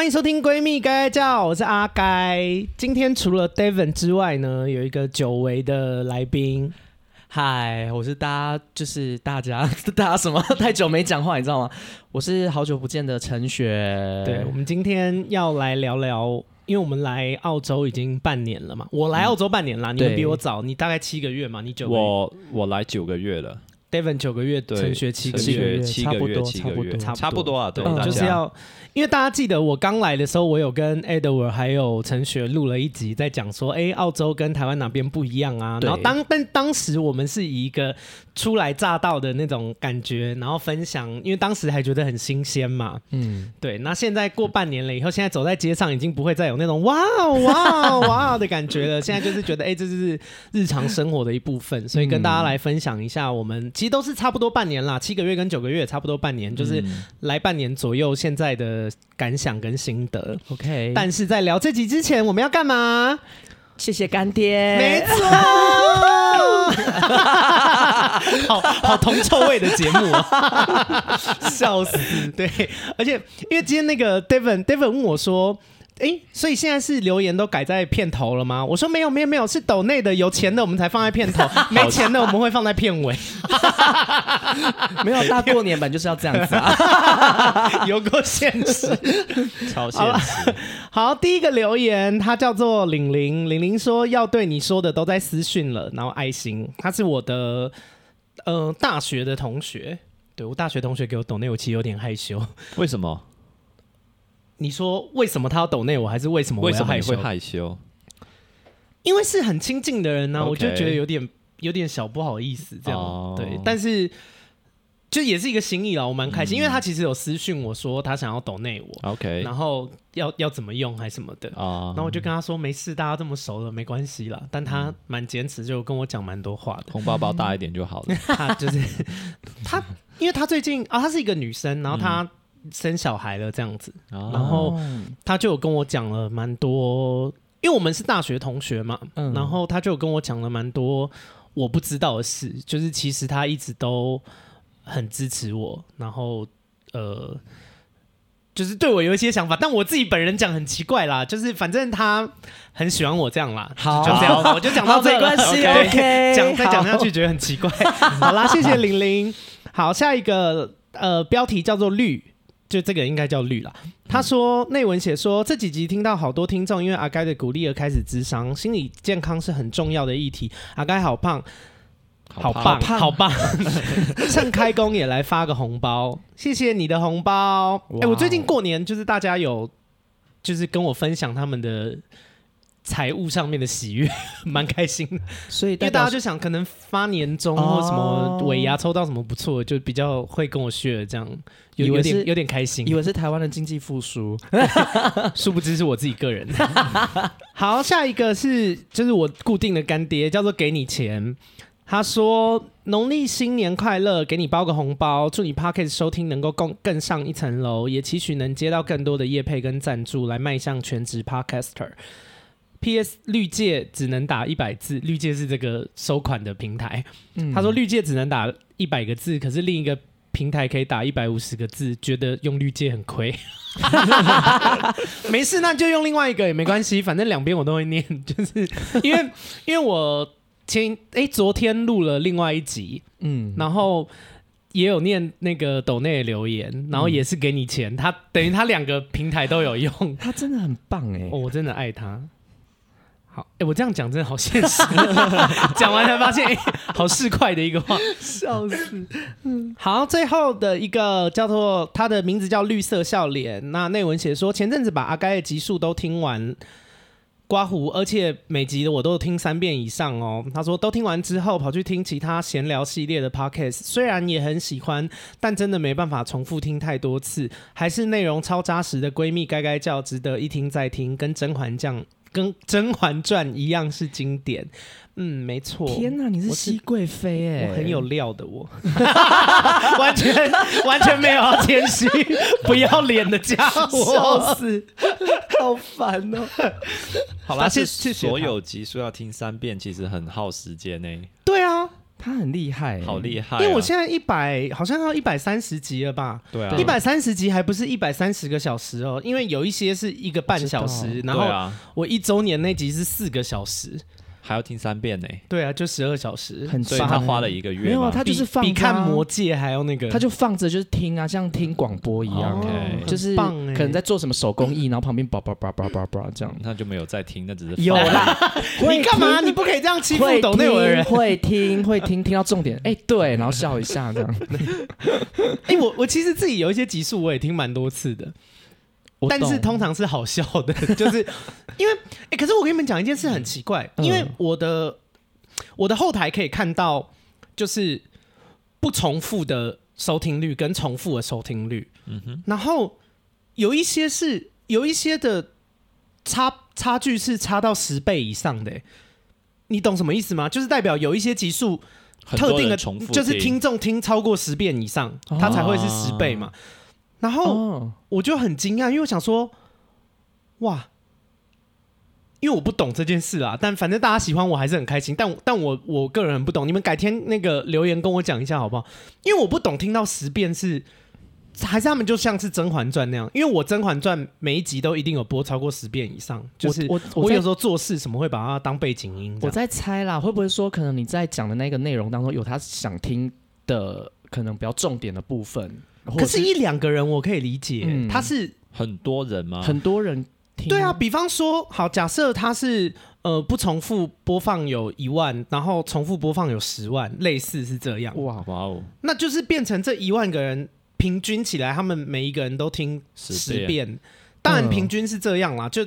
欢迎收听《闺蜜该该叫》，我是阿该。今天除了 David 之外呢，有一个久违的来宾。嗨，我是大家，就是大家，大家什么？太久没讲话，你知道吗？我是好久不见的陈雪。对，我们今天要来聊聊，因为我们来澳洲已经半年了嘛。我来澳洲半年了，嗯、你们比我早，你大概七个月嘛？你九？我我来九个月了。Devin 九个月，陈学七个月，七个月，差不多，差不多啊，对，就是要，因为大家记得我刚来的时候，我有跟 Edward 还有陈学录了一集，在讲说，哎，澳洲跟台湾哪边不一样啊？然后当但当时我们是以一个初来乍到的那种感觉，然后分享，因为当时还觉得很新鲜嘛，嗯，对。那现在过半年了以后，现在走在街上已经不会再有那种哇哇哇的感觉了，现在就是觉得，哎，这就是日常生活的一部分，所以跟大家来分享一下我们。其实都是差不多半年啦，七个月跟九个月差不多半年，就是来半年左右。现在的感想跟心得，OK。但是在聊这集之前，我们要干嘛？谢谢干爹，没错，好好铜臭味的节目啊，笑死！对，而且因为今天那个 Devin Devin 问我说。哎，所以现在是留言都改在片头了吗？我说没有，没有，没有，是抖内的，有钱的我们才放在片头，没钱的我们会放在片尾。没有，大过年版就是要这样子啊，有够现实，超现实。好，第一个留言，他叫做玲玲，玲玲说要对你说的都在私讯了，然后爱心，他是我的呃大学的同学，对，我大学同学给我抖内，我其实有点害羞，为什么？你说为什么他要抖内我，还是为什么我要害羞？为什么会害羞？因为是很亲近的人呢、啊我就觉得有点有点小不好意思这样。Oh. 对，但是就也是一个心意啦，我蛮开心，嗯、因为他其实有私讯我说他想要抖内我，OK，然后要要怎么用还什么的啊，oh. 然后我就跟他说没事，大家这么熟了没关系啦。但他蛮坚持，就跟我讲蛮多话的，红包包大一点就好了。嗯、他就是他，因为他最近啊，她是一个女生，然后她。嗯生小孩了这样子，然后他就有跟我讲了蛮多，因为我们是大学同学嘛，嗯、然后他就有跟我讲了蛮多我不知道的事，就是其实他一直都很支持我，然后呃，就是对我有一些想法，但我自己本人讲很奇怪啦，就是反正他很喜欢我这样啦，好，就这样，我就讲到这关系，OK，讲再讲下去觉得很奇怪，好啦，谢谢玲玲，好，下一个呃标题叫做绿。就这个应该叫绿啦。他说内文写说，这几集听到好多听众因为阿该的鼓励而开始咨商，心理健康是很重要的议题。阿该好胖，好棒，好棒！趁 开工也来发个红包，谢谢你的红包。哎、欸，我最近过年就是大家有就是跟我分享他们的。财务上面的喜悦，蛮开心的，所以因为大家就想，可能发年终或什么尾牙抽到什么不错，就比较会跟我 share 这样，有有点有点开心，以为是台湾的经济复苏，殊不知是我自己个人。好，下一个是就是我固定的干爹，叫做给你钱。他说农历新年快乐，给你包个红包，祝你 Podcast 收听能够更更上一层楼，也期许能接到更多的业配跟赞助，来迈向全职 Podcaster。P.S. 绿界只能打一百字，绿界是这个收款的平台。嗯、他说绿界只能打一百个字，可是另一个平台可以打一百五十个字，觉得用绿界很亏。没事，那就用另外一个也没关系，反正两边我都会念，就是因为因为我前哎、欸、昨天录了另外一集，嗯，然后也有念那个抖内的留言，然后也是给你钱，他等于他两个平台都有用，他真的很棒哎、欸哦，我真的爱他。好，哎、欸，我这样讲真的好现实，讲完才发现，欸、好市侩的一个话，笑死。嗯，好，最后的一个叫做他的名字叫绿色笑脸。那内文写说，前阵子把阿该的集数都听完，刮胡，而且每集的我都听三遍以上哦。他说都听完之后，跑去听其他闲聊系列的 podcast，虽然也很喜欢，但真的没办法重复听太多次，还是内容超扎实的闺蜜该该叫，值得一听再听，跟甄嬛酱。跟《甄嬛传》一样是经典，嗯，没错。天哪，你是熹贵妃哎，我很有料的我，完全完全没有要谦虚、不要脸的家伙，笑死，好烦哦。好啦，是所有集数要听三遍，其实很耗时间呢。对啊，他很厉害，好厉害。因为我现在一百，好像要一百三十集了吧？对啊，一百三十集还不是一百三十个小时哦，因为有一些是一个半小时，然后我一周年那集是四个小时。还要听三遍呢？对啊，就十二小时，很所以他花了一个月。没有啊，他就是放比看魔戒还要那个，他就放着就是听啊，像听广播一样，就是可能在做什么手工艺，然后旁边叭叭叭叭叭叭这样，他就没有在听，那只是有啦。你干嘛？你不可以这样欺负懂那种人。会听会听听到重点，哎，对，然后笑一下这样。哎，我我其实自己有一些集数我也听蛮多次的。但是通常是好笑的，就是因为哎、欸，可是我跟你们讲一件事很奇怪，嗯、因为我的我的后台可以看到，就是不重复的收听率跟重复的收听率，嗯哼，然后有一些是有一些的差差距是差到十倍以上的，你懂什么意思吗？就是代表有一些集数特定的重复，就是听众听超过十遍以上，它才会是十倍嘛。哦然后我就很惊讶，因为我想说，哇，因为我不懂这件事啊。但反正大家喜欢我还是很开心。但但我我个人很不懂，你们改天那个留言跟我讲一下好不好？因为我不懂，听到十遍是还是他们就像是《甄嬛传》那样？因为我《甄嬛传》每一集都一定有播超过十遍以上。就是我我，我有时候做事什么会把它当背景音。我在猜啦，会不会说可能你在讲的那个内容当中有他想听的可能比较重点的部分？可是，一两个人我可以理解，嗯、他是很多人吗？很多人听。对啊，比方说，好，假设他是呃不重复播放有一万，然后重复播放有十万，类似是这样。哇哇哦！那就是变成这一万个人平均起来，他们每一个人都听十遍。遍当然，平均是这样啦。嗯、就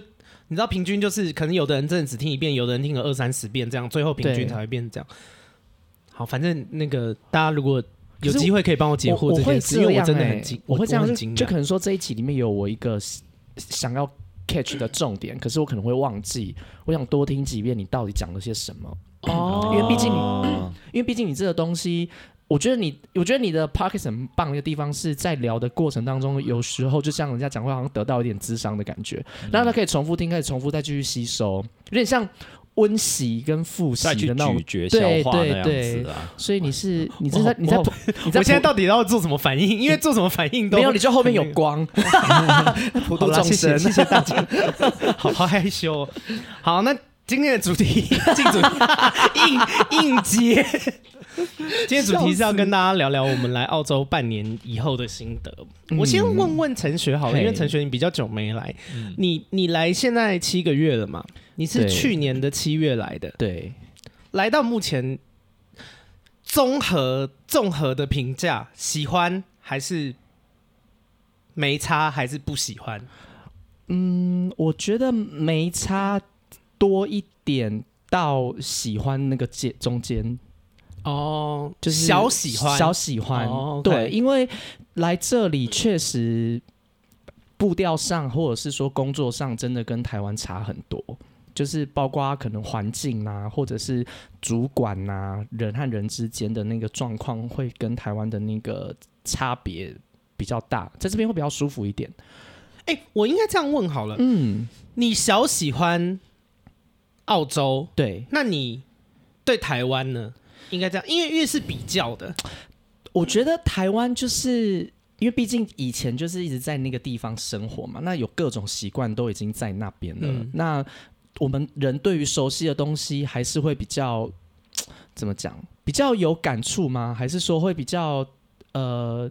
你知道，平均就是可能有的人真的只听一遍，有的人听了二三十遍，这样最后平均才会变成这样。好，反正那个大家如果。有机会可以帮我解惑这件事，因为我真的很惊，我会这样就，就可能说这一集里面有我一个想要 catch 的重点，可是我可能会忘记，我想多听几遍你到底讲了些什么。哦，因为毕竟你，因为毕竟你这个东西，我觉得你，我觉得你的 p o c k e t 很棒的一个地方是在聊的过程当中，有时候就像人家讲话，好像得到一点智商的感觉，然后他可以重复听，可以重复再继续吸收，有点像。温习跟复习的那种咀嚼消化那样子啊，对对对，所以你是你是在你在你在我现在到底要做什么反应？因为做什么反应都没有，你就后面有光。普度众生，谢谢大家。好好害羞。好，那今天的主题 进主题应应接。今天主题是要跟大家聊聊我们来澳洲半年以后的心得。我先问问陈学好了，因为陈学你比较久没来，你你来现在七个月了嘛？你是去年的七月来的，对，来到目前，综合综合的评价，喜欢还是没差，还是不喜欢？嗯，我觉得没差多一点到喜欢那个间中间。哦，就是小喜欢。小喜欢，对，因为来这里确实步调上或者是说工作上真的跟台湾差很多。就是包括可能环境啊，或者是主管啊，人和人之间的那个状况，会跟台湾的那个差别比较大，在这边会比较舒服一点。哎、欸，我应该这样问好了，嗯，你小喜欢澳洲，对，那你对台湾呢？应该这样，因为越是比较的，我觉得台湾就是因为毕竟以前就是一直在那个地方生活嘛，那有各种习惯都已经在那边了，嗯、那。我们人对于熟悉的东西还是会比较 怎么讲？比较有感触吗？还是说会比较呃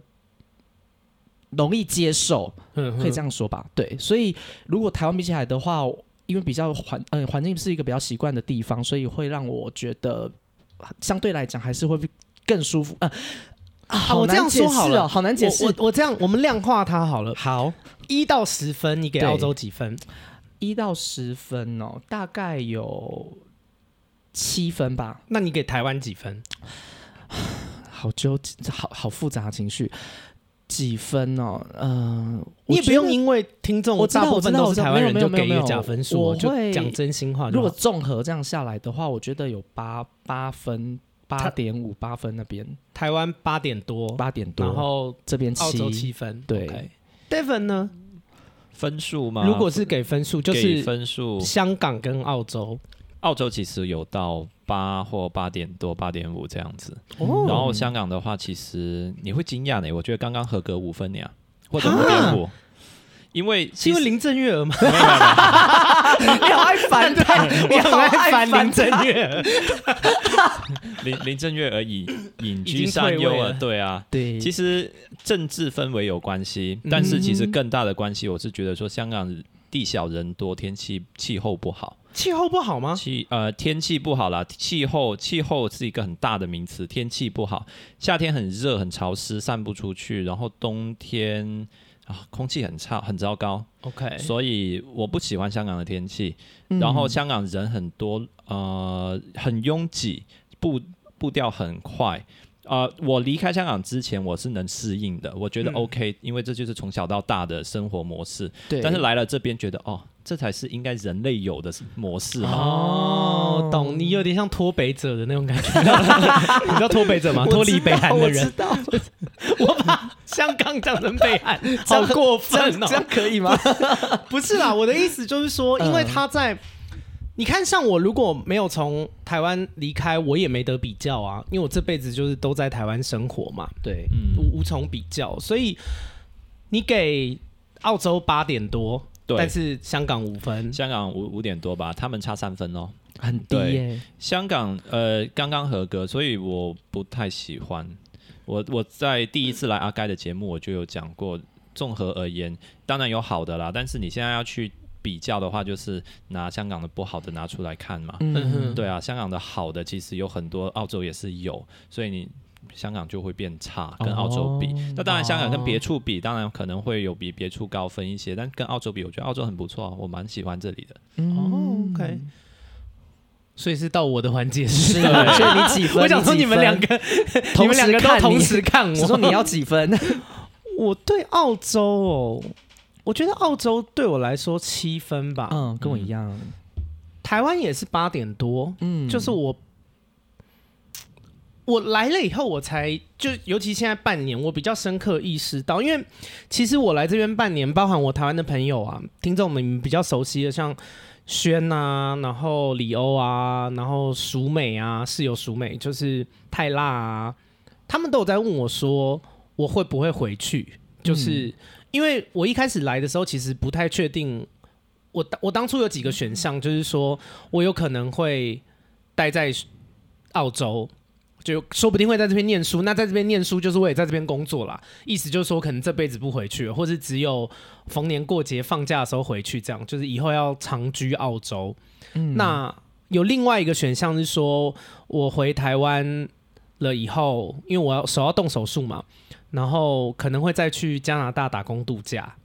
容易接受？可以这样说吧。对，所以如果台湾比起来的话，因为比较环嗯环境是一个比较习惯的地方，所以会让我觉得相对来讲还是会更舒服。呃、啊，我这样说好了，好难解释。我我这样，我们量化它好了。好，一到十分，你给澳洲几分？一到十分哦，大概有七分吧。那你给台湾几分？好纠结，好好复杂的情绪。几分哦？嗯、呃，你也不用因为听众我大部分都是台湾人就给一个假分数，我就讲真心话。如果综合这样下来的话，我觉得有八八分，八点五八分那边。台湾八点多，八点多，然后这边澳洲七分。对 okay.，Devon 呢？分数吗？如果是给分数，就是分数。香港跟澳洲，澳洲其实有到八或八点多、八点五这样子。哦。然后香港的话，其实你会惊讶呢，我觉得刚刚合格五分呀，或者五点五。因为是因为林郑月娥吗？你好爱翻他，你好爱反林郑月娥。林林郑月娥已隐居山优了，对啊，对。其实政治氛围有关系，但是其实更大的关系，我是觉得说香港地小人多，天气气候不好。气候不好吗？气呃天气不好啦，气候气候是一个很大的名词，天气不好，夏天很热很潮湿，散不出去，然后冬天。啊，空气很差，很糟糕。OK，所以我不喜欢香港的天气。嗯、然后香港人很多，呃，很拥挤，步步调很快。呃，我离开香港之前，我是能适应的，我觉得 OK，嗯、因为这就是从小到大的生活模式。对。但是来了这边，觉得哦，这才是应该人类有的模式嘛。哦，懂。你有点像脱北者的那种感觉。你知道脱北者吗？脱离北韩的人。我知道。我把香港讲成北韩，好过分哦！这样可以吗？不是啦，我的意思就是说，因为他在。你看，像我如果没有从台湾离开，我也没得比较啊，因为我这辈子就是都在台湾生活嘛。对，嗯，无无从比较。所以你给澳洲八点多，对，但是香港五分，香港五五点多吧，他们差三分哦，很低耶。香港呃刚刚合格，所以我不太喜欢。我我在第一次来阿盖的节目，我就有讲过，综合而言，当然有好的啦，但是你现在要去。比较的话，就是拿香港的不好的拿出来看嘛。嗯哼，对啊，香港的好的其实有很多，澳洲也是有，所以你香港就会变差，跟澳洲比。那、哦、当然，香港跟别处比，当然可能会有比别处高分一些，但跟澳洲比，我觉得澳洲很不错，我蛮喜欢这里的。哦，OK。所以是到我的环节是，所以你几分？我想说你们两个，你们两个都同时看我，说你要几分？我对澳洲哦。我觉得澳洲对我来说七分吧，嗯，跟我一样。台湾也是八点多，嗯，就是我 我来了以后，我才就尤其现在半年，我比较深刻意识到，因为其实我来这边半年，包含我台湾的朋友啊，听众们比较熟悉的，像轩啊，然后李欧啊，然后淑美啊，室友淑美，就是泰辣啊，他们都有在问我说，我会不会回去，就是。嗯因为我一开始来的时候，其实不太确定。我我当初有几个选项，就是说我有可能会待在澳洲，就说不定会在这边念书。那在这边念书，就是我也在这边工作啦。意思就是说，可能这辈子不回去，或是只有逢年过节放假的时候回去，这样就是以后要长居澳洲。嗯。那有另外一个选项是说，我回台湾了以后，因为我要手要动手术嘛。然后可能会再去加拿大打工度假，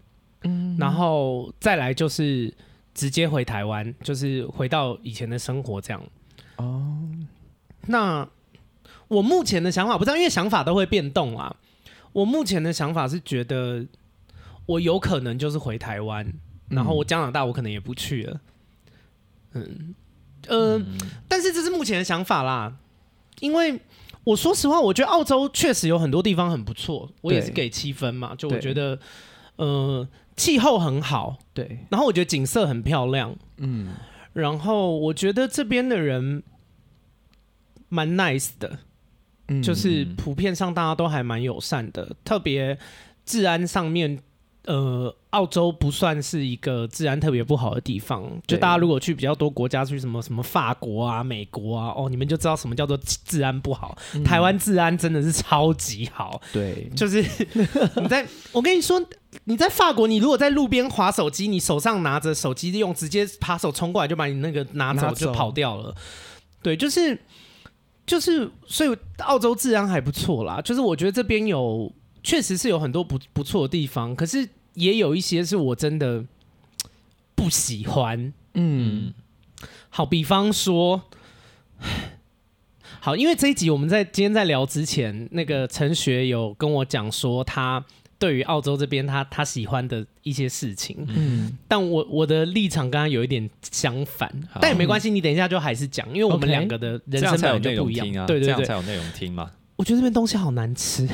嗯，然后再来就是直接回台湾，就是回到以前的生活这样。哦，那我目前的想法不知道，因为想法都会变动啊。我目前的想法是觉得我有可能就是回台湾，然后我加拿大我可能也不去了。嗯，呃，嗯，但是这是目前的想法啦，因为。我说实话，我觉得澳洲确实有很多地方很不错，我也是给七分嘛。就我觉得，呃，气候很好，对，然后我觉得景色很漂亮，嗯，然后我觉得这边的人蛮 nice 的，嗯，就是普遍上大家都还蛮友善的，特别治安上面。呃，澳洲不算是一个治安特别不好的地方。就大家如果去比较多国家，去什么什么法国啊、美国啊，哦，你们就知道什么叫做治安不好。嗯、台湾治安真的是超级好。对，就是 你在，我跟你说，你在法国，你如果在路边划手机，你手上拿着手机，用直接扒手冲过来就把你那个拿走就跑掉了。对，就是就是，所以澳洲治安还不错啦。就是我觉得这边有确实是有很多不不错的地方，可是。也有一些是我真的不喜欢，嗯，好，比方说，好，因为这一集我们在今天在聊之前，那个陈学有跟我讲说，他对于澳洲这边他他喜欢的一些事情，嗯，但我我的立场跟他有一点相反，但也没关系，你等一下就还是讲，因为我们两个的人生才有内容听啊，对对对，才有内容听嘛。我觉得这边东西好难吃，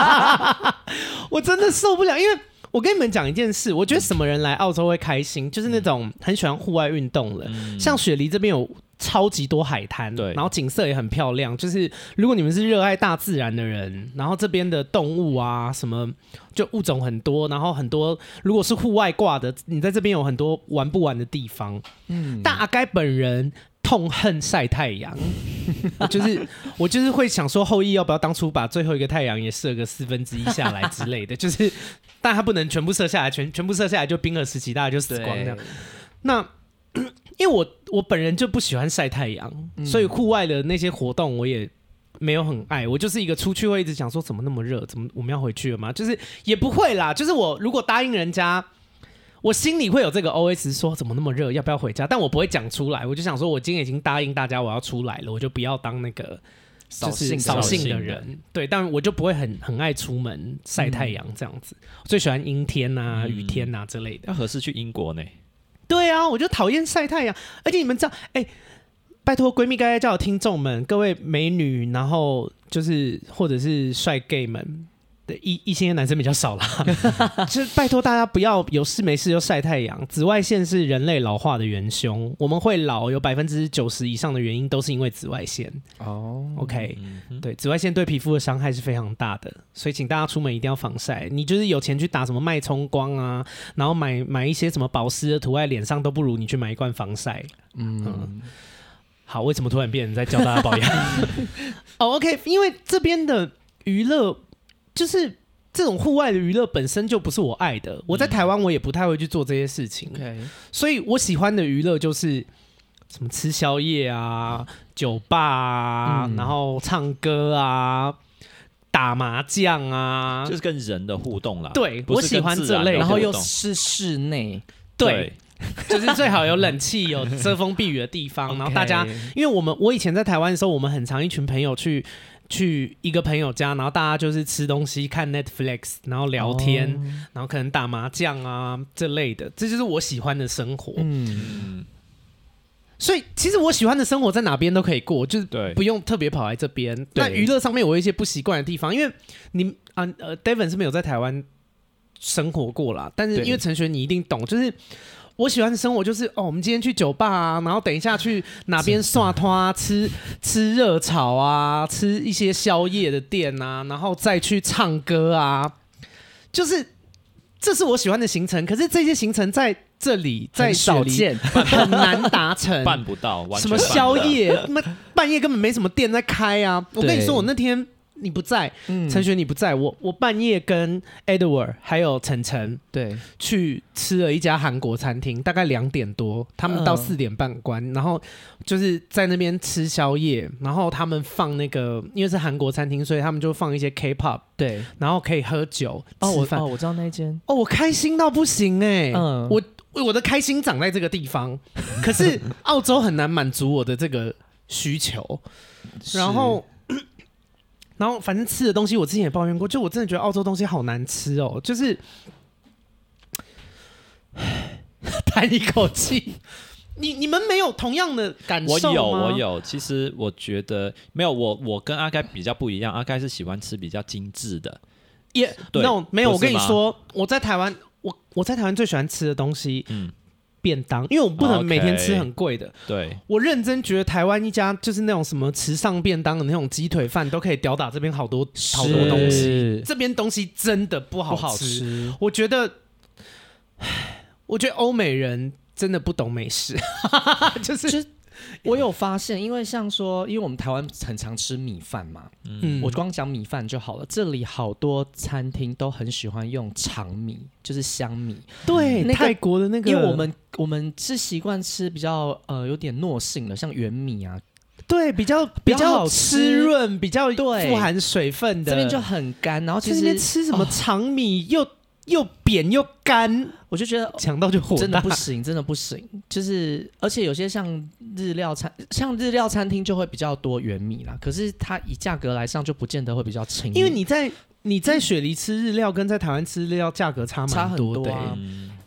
我真的受不了。因为我跟你们讲一件事，我觉得什么人来澳洲会开心，就是那种很喜欢户外运动的。像雪梨这边有超级多海滩，对，然后景色也很漂亮。就是如果你们是热爱大自然的人，然后这边的动物啊什么，就物种很多，然后很多如果是户外挂的，你在这边有很多玩不完的地方。嗯，但阿该本人痛恨晒太阳，就是我就是会想说后羿要不要当初把最后一个太阳也射个四分之一下来之类的，就是但他不能全部射下来，全全部射下来就冰河时期大家就死光这样。那 因为我我本人就不喜欢晒太阳，嗯、所以户外的那些活动我也没有很爱。我就是一个出去会一直想说怎么那么热，怎么我们要回去了吗？就是也不会啦。就是我如果答应人家，我心里会有这个 OS 说怎么那么热，要不要回家？但我不会讲出来。我就想说，我今天已经答应大家我要出来了，我就不要当那个扫兴扫兴的人。对，但我就不会很很爱出门晒太阳这样子。嗯、我最喜欢阴天啊、雨天啊之类的。要何时去英国呢？对啊，我就讨厌晒太阳，而且你们知道，哎，拜托闺蜜该该叫的听众们，各位美女，然后就是或者是帅 gay 们。异异性的男生比较少啦，就拜托大家不要有事没事就晒太阳。紫外线是人类老化的元凶，我们会老有百分之九十以上的原因都是因为紫外线。哦，OK，对，紫外线对皮肤的伤害是非常大的，所以请大家出门一定要防晒。你就是有钱去打什么脉冲光啊，然后买买一些什么保湿的涂在脸上，都不如你去买一罐防晒。嗯，嗯，好，为什么突然变成在教大家保养？哦，OK，因为这边的娱乐。就是这种户外的娱乐本身就不是我爱的。我在台湾我也不太会去做这些事情，嗯、所以我喜欢的娱乐就是什么吃宵夜啊、酒吧啊，嗯、然后唱歌啊、打麻将啊，就是跟人的互动啦。对，我喜欢这类，然后又是室内，对，对就是最好有冷气、有遮风避雨的地方。然后大家，因为我们我以前在台湾的时候，我们很常一群朋友去。去一个朋友家，然后大家就是吃东西、看 Netflix，然后聊天，哦、然后可能打麻将啊这类的，这就是我喜欢的生活。嗯，所以其实我喜欢的生活在哪边都可以过，就是不用特别跑来这边。但娱乐上面我有一些不习惯的地方，因为你啊呃，Devin 是没有在台湾生活过啦，但是因为陈学你一定懂，就是。我喜欢的生活就是哦，我们今天去酒吧啊，然后等一下去哪边涮摊啊，吃吃热炒啊，吃一些宵夜的店啊，然后再去唱歌啊，就是这是我喜欢的行程。可是这些行程在这里在少见，很难达成，办不到。什么宵夜？那半夜根本没什么店在开啊！我跟你说，我那天。你不在，陈雪你不在，我我半夜跟 Edward 还有晨晨对。去吃了一家韩国餐厅，大概两点多，他们到四点半关，然后就是在那边吃宵夜，然后他们放那个，因为是韩国餐厅，所以他们就放一些 K-pop，对，然后可以喝酒哦，我哦我知道那间。哦，我开心到不行哎，嗯，我我的开心长在这个地方，可是澳洲很难满足我的这个需求，然后。然后反正吃的东西，我之前也抱怨过，就我真的觉得澳洲东西好难吃哦，就是 叹一口气。你你们没有同样的感受吗？我有，我有。其实我觉得没有，我我跟阿该比较不一样，阿该是喜欢吃比较精致的。也对，no, 没有。我跟你说，我在台湾，我我在台湾最喜欢吃的东西，嗯。便当，因为我不能每天吃很贵的。Okay, 对，我认真觉得台湾一家就是那种什么时尚便当的那种鸡腿饭，都可以吊打这边好多好多东西。这边东西真的不好吃。好吃我觉得，我觉得欧美人真的不懂美食，就是。我有发现，因为像说，因为我们台湾很常吃米饭嘛，嗯，我光讲米饭就好了。这里好多餐厅都很喜欢用长米，就是香米。对，那个、泰国的那个，因为我们我们是习惯吃比较呃有点糯性的，像圆米啊，对，比较比较好吃润，比较富含水分的。这边就很干，然后其实这边吃什么长米又。哦又扁又干，我就觉得强到就火大，真的不行，真的不行。就是而且有些像日料餐，像日料餐厅就会比较多原米啦。可是它以价格来上就不见得会比较轻，因为你在你在雪梨吃日料跟在台湾吃日料价格差蛮多的。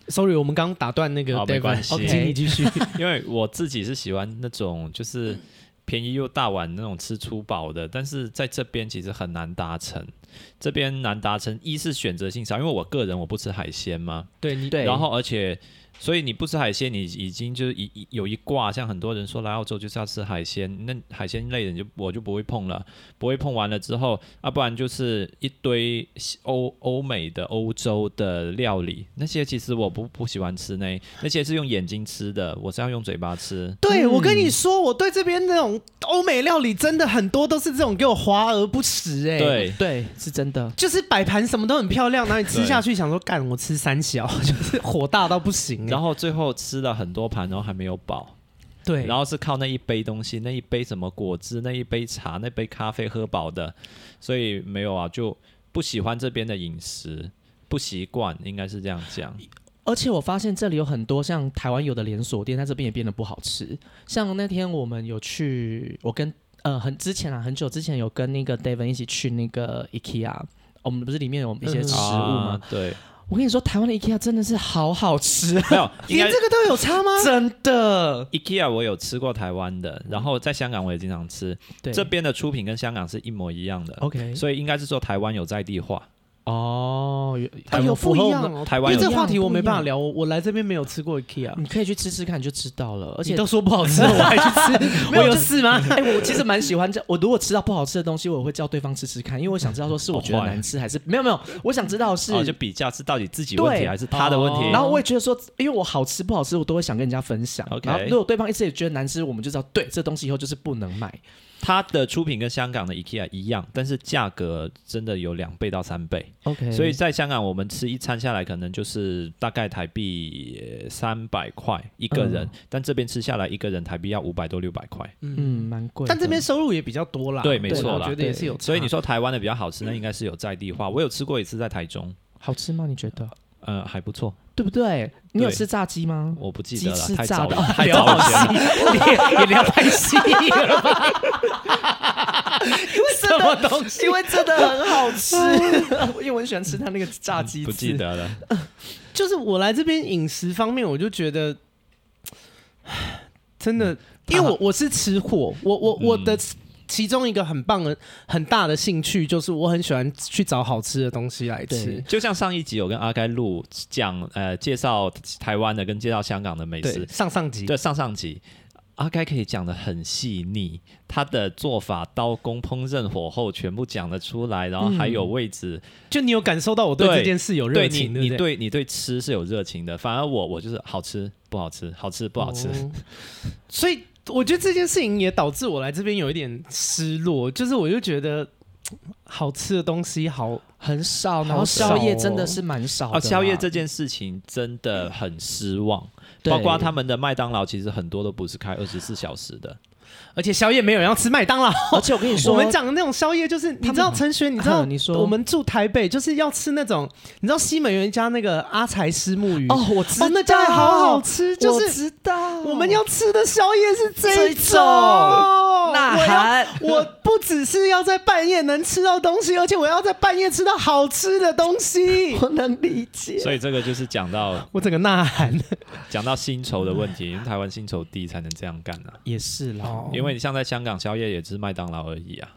Sorry，我们刚打断那个，没关系，请你继续。因为我自己是喜欢那种就是便宜又大碗那种吃粗饱的，但是在这边其实很难达成。这边难达成，一是选择性少，因为我个人我不吃海鲜嘛，对你对，然后而且。所以你不吃海鲜，你已经就是一有一挂，像很多人说来澳洲就是要吃海鲜，那海鲜类的你就我就不会碰了，不会碰完了之后，啊不然就是一堆欧欧美的欧洲的料理，那些其实我不不喜欢吃那那些是用眼睛吃的，我是要用嘴巴吃。对，我跟你说，我对这边那种欧美料理真的很多都是这种给我华而不实哎、欸，对。对，是真的，就是摆盘什么都很漂亮，然后你吃下去想说干我吃三小，就是火大到不行、欸。然后最后吃了很多盘，然后还没有饱。对，然后是靠那一杯东西，那一杯什么果汁，那一杯茶，那杯咖啡喝饱的，所以没有啊，就不喜欢这边的饮食，不习惯，应该是这样讲。而且我发现这里有很多像台湾有的连锁店，在这边也变得不好吃。像那天我们有去，我跟呃很之前啊，很久之前有跟那个 David 一起去那个 IKEA，我们不是里面有一些食物吗？嗯啊、对。我跟你说，台湾的 IKEA 真的是好好吃，没有 连这个都有差吗？真的，IKEA 我有吃过台湾的，然后在香港我也经常吃，对，这边的出品跟香港是一模一样的，OK，所以应该是说台湾有在地化。哦，有有不一样哦。台湾因为这个话题我没办法聊，我我来这边没有吃过 IKEA，你可以去吃吃看就知道了。而且都说不好吃，我还去吃，我有事吗？哎，我其实蛮喜欢这。我如果吃到不好吃的东西，我会叫对方吃吃看，因为我想知道说是我觉得难吃还是没有没有。我想知道是就比较是到底自己问题还是他的问题。然后我也觉得说，因为我好吃不好吃，我都会想跟人家分享。然后如果对方一直也觉得难吃，我们就知道对这东西以后就是不能买。它的出品跟香港的 IKEA 一样，但是价格真的有两倍到三倍。OK，所以在香港我们吃一餐下来可能就是大概台币三百块一个人，嗯、但这边吃下来一个人台币要五百多六百块。嗯，蛮贵。但这边收入也比较多啦。对，没错啦。我觉得也是有。所以你说台湾的比较好吃，那应该是有在地化。我有吃过一次在台中，好吃吗？你觉得？呃，还不错，对不对？你有吃炸鸡吗？我不记得了，鸡翅炸的，太早了，你聊太细了吧？因为什么东西？因为真的很好吃，因为我很喜欢吃他那个炸鸡。不记得了，就是我来这边饮食方面，我就觉得 真的，因为我我是吃货，我我我的。其中一个很棒的、很大的兴趣，就是我很喜欢去找好吃的东西来吃。就像上一集我跟阿该录讲，呃，介绍台湾的跟介绍香港的美食。上上集对上上集，阿该可以讲的很细腻，他的做法、刀工、烹饪、火候全部讲得出来，然后还有位置。嗯、就你有感受到我对这件事有热情，你对你对吃是有热情的。反而我我就是好吃不好吃，好吃不好吃，哦、所以。我觉得这件事情也导致我来这边有一点失落，就是我就觉得好吃的东西好很少，然后宵夜真的是蛮少的。宵夜这件事情真的很失望，包括他们的麦当劳，其实很多都不是开二十四小时的。而且宵夜没有人要吃麦当劳，而且我跟你说，我们讲的那种宵夜就是，你知道陈璇，你知道，你说。我们住台北就是要吃那种，你知道西门有一家那个阿财虱目鱼。哦，我知道，那家也好好吃，就是知道。我们要吃的宵夜是这种，那还？我不只是要在半夜能吃到东西，而且我要在半夜吃到好吃的东西，我能理解。所以这个就是讲到 我整个呐喊，讲到薪酬的问题，因为台湾薪酬低才能这样干啊，也是啦。因为你像在香港宵夜也只是麦当劳而已啊，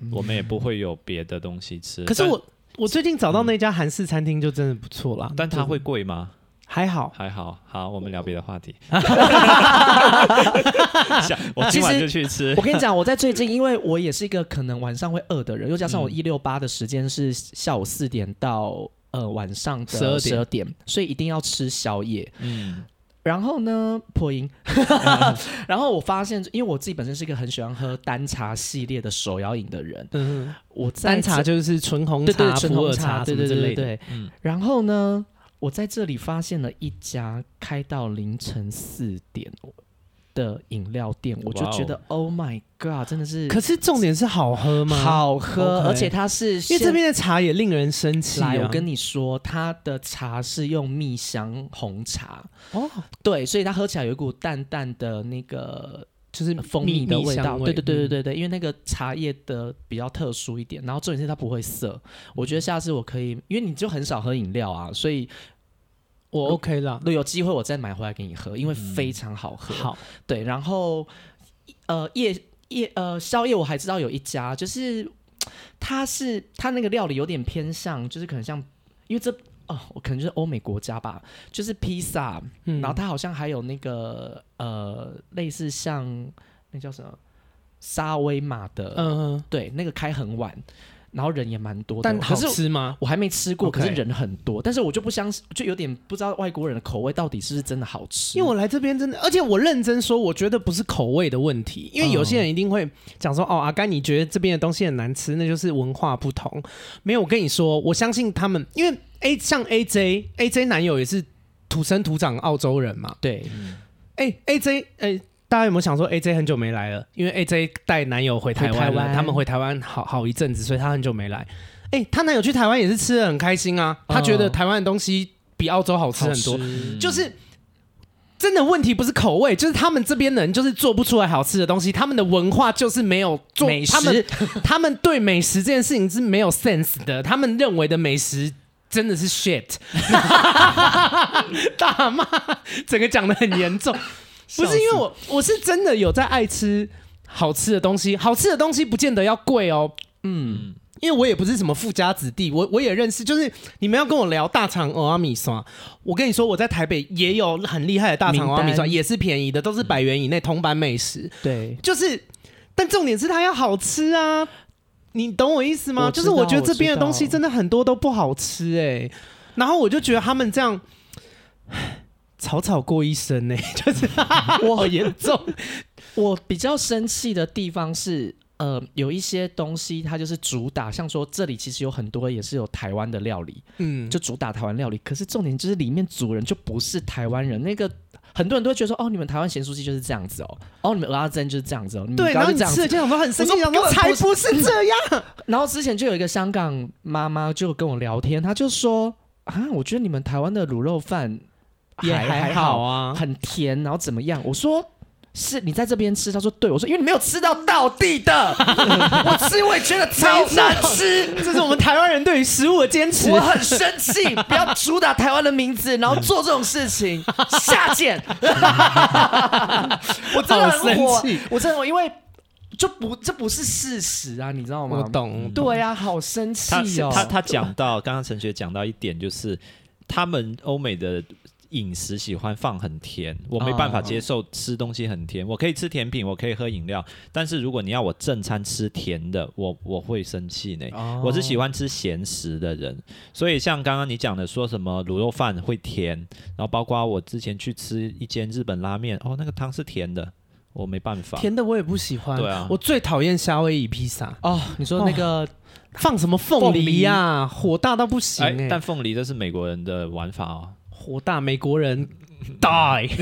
嗯、我们也不会有别的东西吃。可是我我最近找到那家韩式餐厅就真的不错啦，但它会贵吗？还好还好。好，我们聊别的话题。我今晚就去吃。我跟你讲，我在最近，因为我也是一个可能晚上会饿的人，又加上我一六八的时间是下午四点到呃晚上的十二，十二点，所以一定要吃宵夜。嗯。然后呢，破音。然后我发现，因为我自己本身是一个很喜欢喝单茶系列的手摇饮的人。嗯，我单茶就是纯红茶、对对纯红茶，对对对对对。嗯。然后呢，我在这里发现了一家开到凌晨四点。的饮料店，我就觉得 Oh my God，真的是。可是重点是好喝吗？好喝，而且它是因为这边的茶也令人生气。来，我跟你说，它的茶是用蜜香红茶哦，对，所以它喝起来有一股淡淡的那个就是蜂蜜的味道。对对对对对对，因为那个茶叶的比较特殊一点，然后重点是它不会涩。我觉得下次我可以，因为你就很少喝饮料啊，所以。我 OK 了，如果有机会我再买回来给你喝，因为非常好喝。好，对，然后呃夜夜呃宵夜我还知道有一家，就是它是它那个料理有点偏向，就是可能像，因为这哦，我可能就是欧美国家吧，就是披萨，嗯、然后它好像还有那个呃，类似像那叫什么沙威玛的，嗯嗯，对，那个开很晚。然后人也蛮多的，但好吃吗？我还没吃过可是人很多。但是我就不相信，就有点不知道外国人的口味到底是不是真的好吃。因为我来这边真的，而且我认真说，我觉得不是口味的问题。因为有些人一定会讲说：“嗯、哦，阿甘你觉得这边的东西很难吃，那就是文化不同。”没有，我跟你说，我相信他们，因为 A 像 AJ AJ 男友也是土生土长澳洲人嘛。对，哎、欸、AJ 哎、欸。大家有没有想说 AJ 很久没来了？因为 AJ 带男友回台湾他们回台湾好好一阵子，所以他很久没来。哎、欸，他男友去台湾也是吃的很开心啊，他觉得台湾的东西比澳洲好吃很多。就是真的问题不是口味，就是他们这边人就是做不出来好吃的东西，他们的文化就是没有做美食，他们他们对美食这件事情是没有 sense 的，他们认为的美食真的是 shit，大骂，整个讲的很严重。不是因为我我是真的有在爱吃好吃的东西，好吃的东西不见得要贵哦。嗯，因为我也不是什么富家子弟，我我也认识，就是你们要跟我聊大肠蚵仔面线，我跟你说我在台北也有很厉害的大肠蚵仔面线，也是便宜的，都是百元以内铜板美食。对，就是，但重点是它要好吃啊，你懂我意思吗？就是我觉得这边的东西真的很多都不好吃哎、欸，然后我就觉得他们这样。草草过一生呢、欸，就是我好严重。我比较生气的地方是，呃，有一些东西它就是主打，像说这里其实有很多也是有台湾的料理，嗯，就主打台湾料理。可是重点就是里面主人就不是台湾人，那个很多人都会觉得说，哦，你们台湾咸酥鸡就是这样子哦，哦，你们蚵仔煎就是这样子哦。对，然后你吃的就想说很生气，想说才不是这样。然后之前就有一个香港妈妈就跟我聊天，她就说啊，我觉得你们台湾的卤肉饭。也还，还好啊，很甜，然后怎么样？我说是你在这边吃，他说对，我说因为你没有吃到到地的，我吃我也觉得超难吃，这是我们台湾人对于食物的坚持。我很生气，不要主打台湾的名字，然后做这种事情，下贱。我真的很生气，我真的因为就不这不是事实啊，你知道吗？我懂，对呀、啊，好生气哦。他他讲到刚刚陈学讲到一点，就是他们欧美的。饮食喜欢放很甜，我没办法接受吃东西很甜。Oh. 我可以吃甜品，我可以喝饮料，但是如果你要我正餐吃甜的，我我会生气呢。Oh. 我是喜欢吃咸食的人，所以像刚刚你讲的，说什么卤肉饭会甜，然后包括我之前去吃一间日本拉面，哦，那个汤是甜的，我没办法。甜的我也不喜欢。对啊，我最讨厌夏威夷披萨。哦，你说那个放什么凤梨呀、啊？梨火大到不行、欸、但凤梨这是美国人的玩法哦。火大美国人 die，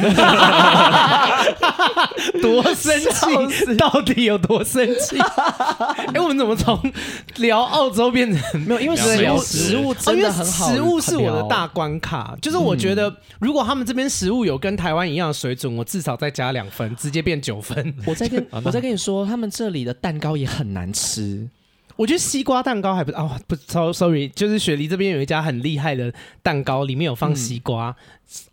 多生气，到底有多生气？哎、欸，我们怎么从聊澳洲变成没有？因为食物食物真的很好，哦、食物是我的大关卡。就是我觉得，如果他们这边食物有跟台湾一样的水准，我至少再加两分，直接变九分。我再跟 我再跟你说，他们这里的蛋糕也很难吃。我觉得西瓜蛋糕还不哦，不，sorry，就是雪梨这边有一家很厉害的蛋糕，里面有放西瓜，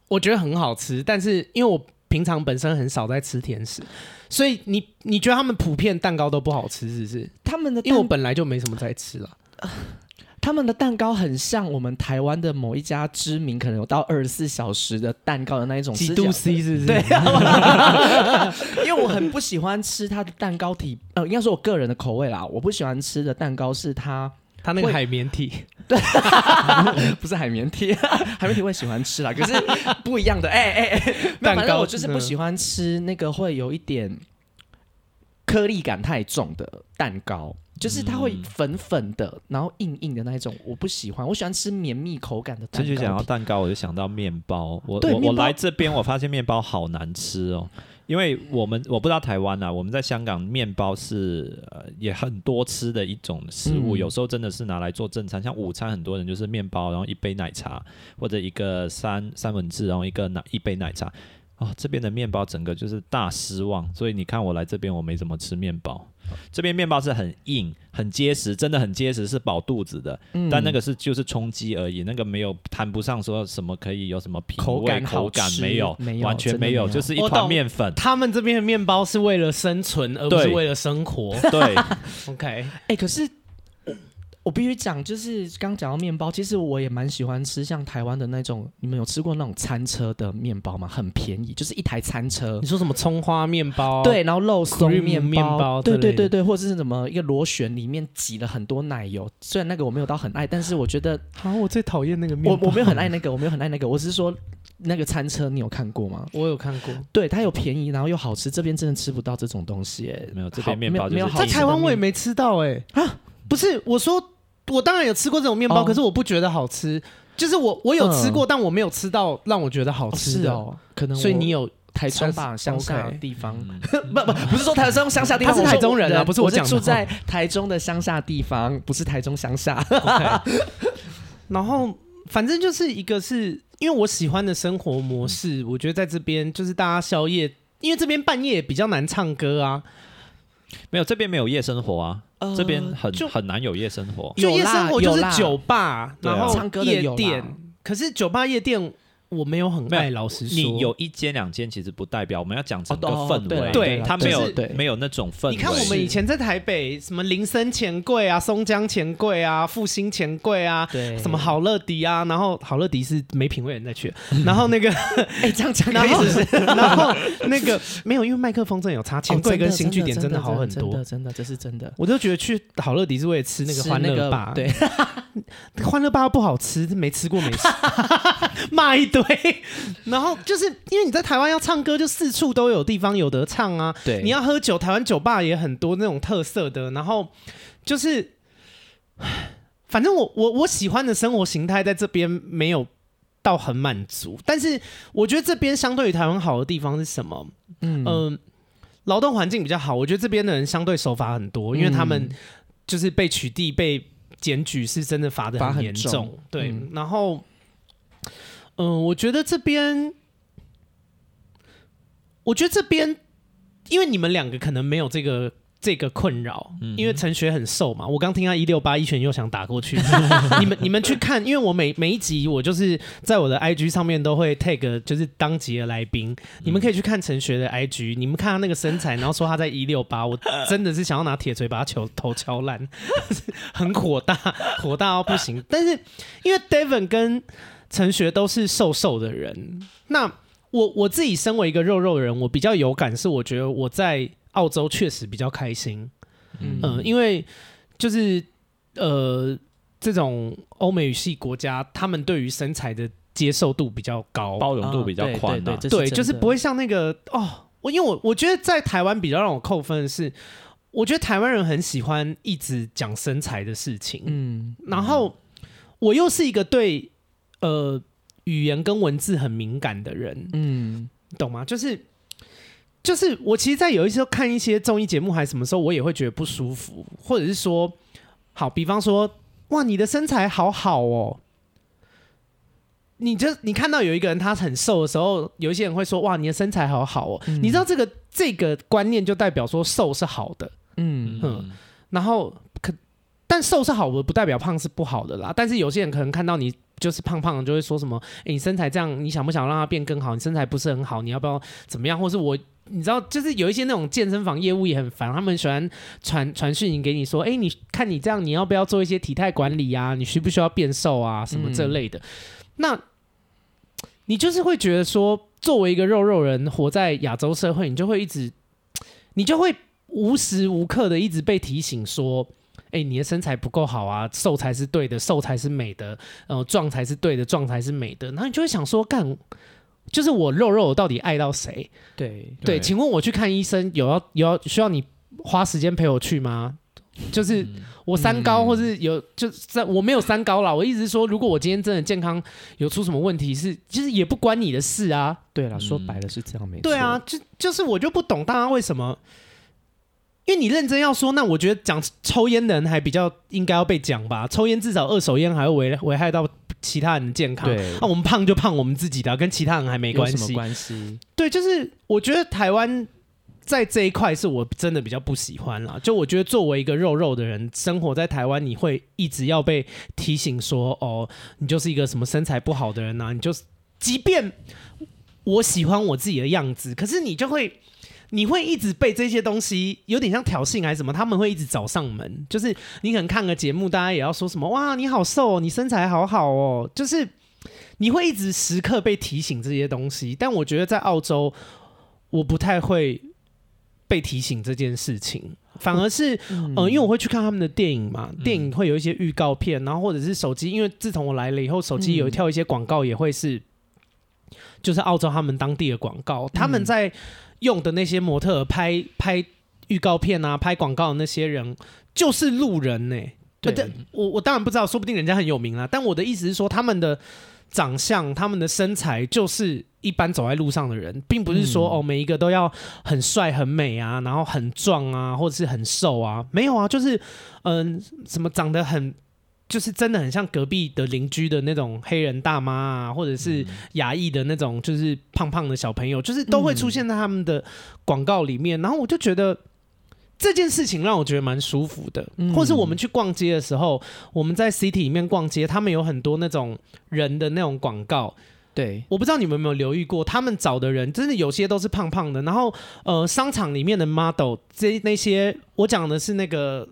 我觉得很好吃。但是因为我平常本身很少在吃甜食，所以你你觉得他们普遍蛋糕都不好吃，是不是？他们的，因为我本来就没什么在吃了。他们的蛋糕很像我们台湾的某一家知名，可能有到二十四小时的蛋糕的那一种。几度 C 是不是？对，因为我很不喜欢吃它的蛋糕体，呃，应该说我个人的口味啦。我不喜欢吃的蛋糕是它，它那个海绵体，对，不是海绵体，海绵体我也喜欢吃啦，可是不一样的。哎哎哎，蛋糕我就是不喜欢吃那个会有一点颗粒感太重的蛋糕。就是它会粉粉的，嗯、然后硬硬的那一种，我不喜欢。我喜欢吃绵密口感的蛋糕。这就讲到蛋糕，我就想到面包。我我我来这边，我发现面包好难吃哦。因为我们我不知道台湾啊，我们在香港面包是呃也很多吃的一种食物，嗯、有时候真的是拿来做正餐，像午餐很多人就是面包，然后一杯奶茶或者一个三三文治，然后一个奶一杯奶茶。哦，这边的面包整个就是大失望，所以你看我来这边我没怎么吃面包。这边面包是很硬、很结实，真的很结实，是饱肚子的。嗯、但那个是就是充饥而已，那个没有谈不上说什么可以有什么品味、口感，口感没有，没有，完全没有，没有就是一团面粉。他们这边的面包是为了生存，而不是为了生活。对，对，OK。哎，可是我必须讲，就是刚讲到面包，其实我也蛮喜欢吃像台湾的那种。你们有吃过那种餐车的面包吗？很便宜，就是一台餐车。你说什么葱花面包？对，然后肉松面包，面包对对对对，或者是什么一个螺旋里面挤了很多奶油。虽然那个我没有到很爱，但是我觉得，好、啊，我最讨厌那个面包。我我没有很爱那个，我没有很爱那个。我只是说那个餐车，你有看过吗？我有看过。对，它有便宜，然后又好吃。这边真的吃不到这种东西，哎，没有这边面包没有在台湾我也没吃到，哎啊，不是我说。我当然有吃过这种面包，哦，可是我不觉得好吃。就是我我有吃过，嗯，但我没有吃到让我觉得好吃的。哦，可能所以你有台中吧乡下的地方，不不不是说台中乡下地方，他是台中人啊，不是我讲。住在台中的乡下地方，不是台中乡下。然后反正就是一个是因为我喜欢的生活模式，我觉得在这边就是大家宵夜，因为这边半夜比较难唱歌啊。没有，这边没有夜生活啊，呃、这边很很难有夜生活。就夜生活就是酒吧，然后唱歌夜店。可是酒吧夜店。我没有很爱，老实说，你有一间两间其实不代表我们要讲整个氛围，哦、对，他没有没有那种氛围。你看我们以前在台北，什么林森钱柜啊、松江钱柜啊、复兴钱柜啊，对，什么好乐迪啊，然后好乐迪是没品味人在去，然后那个 哎这样讲，然后 然后那个没有，因为麦克风真的有差，钱柜跟新据点真的好很多，真的真的这是真的。我就觉得去好乐迪是为了吃那个欢乐吧，对，欢乐吧不好吃，没吃过没吃，骂一顿。对，然后就是因为你在台湾要唱歌，就四处都有地方有得唱啊。对，你要喝酒，台湾酒吧也很多那种特色的。然后就是，反正我我我喜欢的生活形态在这边没有到很满足。但是我觉得这边相对于台湾好的地方是什么？嗯、呃、劳动环境比较好。我觉得这边的人相对守法很多，因为他们就是被取缔、被检举，是真的罚的很严重。重对，嗯、然后。嗯，我觉得这边，我觉得这边，因为你们两个可能没有这个这个困扰，嗯、因为陈学很瘦嘛。我刚听他一六八一拳又想打过去，你们你们去看，因为我每每一集我就是在我的 IG 上面都会 tag 就是当集的来宾，嗯、你们可以去看陈学的 IG，你们看他那个身材，然后说他在一六八，我真的是想要拿铁锤把他球头敲烂，很火大，火大到不行。但是因为 Devon 跟陈学都是瘦瘦的人，那我我自己身为一个肉肉的人，我比较有感，是我觉得我在澳洲确实比较开心，嗯、呃，因为就是呃这种欧美语系国家，他们对于身材的接受度比较高，包容度比较宽、啊，对，对，就是不会像那个哦，我因为我我觉得在台湾比较让我扣分的是，我觉得台湾人很喜欢一直讲身材的事情，嗯，然后我又是一个对。呃，语言跟文字很敏感的人，嗯，懂吗？就是就是，我其实，在有一些看一些综艺节目还是什么时候，我也会觉得不舒服，或者是说，好，比方说，哇，你的身材好好哦，你就你看到有一个人他很瘦的时候，有一些人会说，哇，你的身材好好哦，嗯、你知道这个这个观念就代表说瘦是好的，嗯嗯，然后可但瘦是好的，不代表胖是不好的啦。但是有些人可能看到你。就是胖胖的，就会说什么？诶、欸，你身材这样，你想不想让它变更好？你身材不是很好，你要不要怎么样？或是我，你知道，就是有一些那种健身房业务也很烦，他们喜欢传传讯息给你说，哎、欸，你看你这样，你要不要做一些体态管理啊？你需不需要变瘦啊？什么这类的？嗯、那，你就是会觉得说，作为一个肉肉人，活在亚洲社会，你就会一直，你就会无时无刻的一直被提醒说。哎、欸，你的身材不够好啊，瘦才是对的，瘦才是美的，呃，壮才是对的，壮才是美的。然后你就会想说，干，就是我肉肉我到底爱到谁？对对，对，请问我去看医生，有要有要需要你花时间陪我去吗？就是我三高，或是有、嗯、就在我没有三高啦。我意思是说，如果我今天真的健康有出什么问题是，是其实也不关你的事啊。对了，说白了是这样没错。对啊，就就是我就不懂大家为什么。因为你认真要说，那我觉得讲抽烟的人还比较应该要被讲吧。抽烟至少二手烟还会危危害到其他人的健康。对，那、啊、我们胖就胖我们自己的，跟其他人还没关系。有什么关系？对，就是我觉得台湾在这一块是我真的比较不喜欢啦。就我觉得作为一个肉肉的人，生活在台湾，你会一直要被提醒说，哦，你就是一个什么身材不好的人呐、啊。你就是，即便我喜欢我自己的样子，可是你就会。你会一直被这些东西有点像挑衅还是什么？他们会一直找上门，就是你可能看个节目，大家也要说什么哇，你好瘦哦，你身材好好哦，就是你会一直时刻被提醒这些东西。但我觉得在澳洲，我不太会被提醒这件事情，反而是嗯、呃，因为我会去看他们的电影嘛，电影会有一些预告片，然后或者是手机，因为自从我来了以后，手机有跳一些广告也会是，就是澳洲他们当地的广告，他们在。用的那些模特拍拍预告片啊，拍广告的那些人就是路人呢、欸。对，我我当然不知道，说不定人家很有名啊。但我的意思是说，他们的长相、他们的身材，就是一般走在路上的人，并不是说、嗯、哦，每一个都要很帅、很美啊，然后很壮啊，或者是很瘦啊，没有啊，就是嗯、呃，什么长得很。就是真的很像隔壁的邻居的那种黑人大妈啊，或者是亚裔的那种，就是胖胖的小朋友，就是都会出现在他们的广告里面。然后我就觉得这件事情让我觉得蛮舒服的。或是我们去逛街的时候，我们在 City 里面逛街，他们有很多那种人的那种广告。对，我不知道你们有没有留意过，他们找的人真的有些都是胖胖的。然后呃，商场里面的 model 这那些，我讲的是那个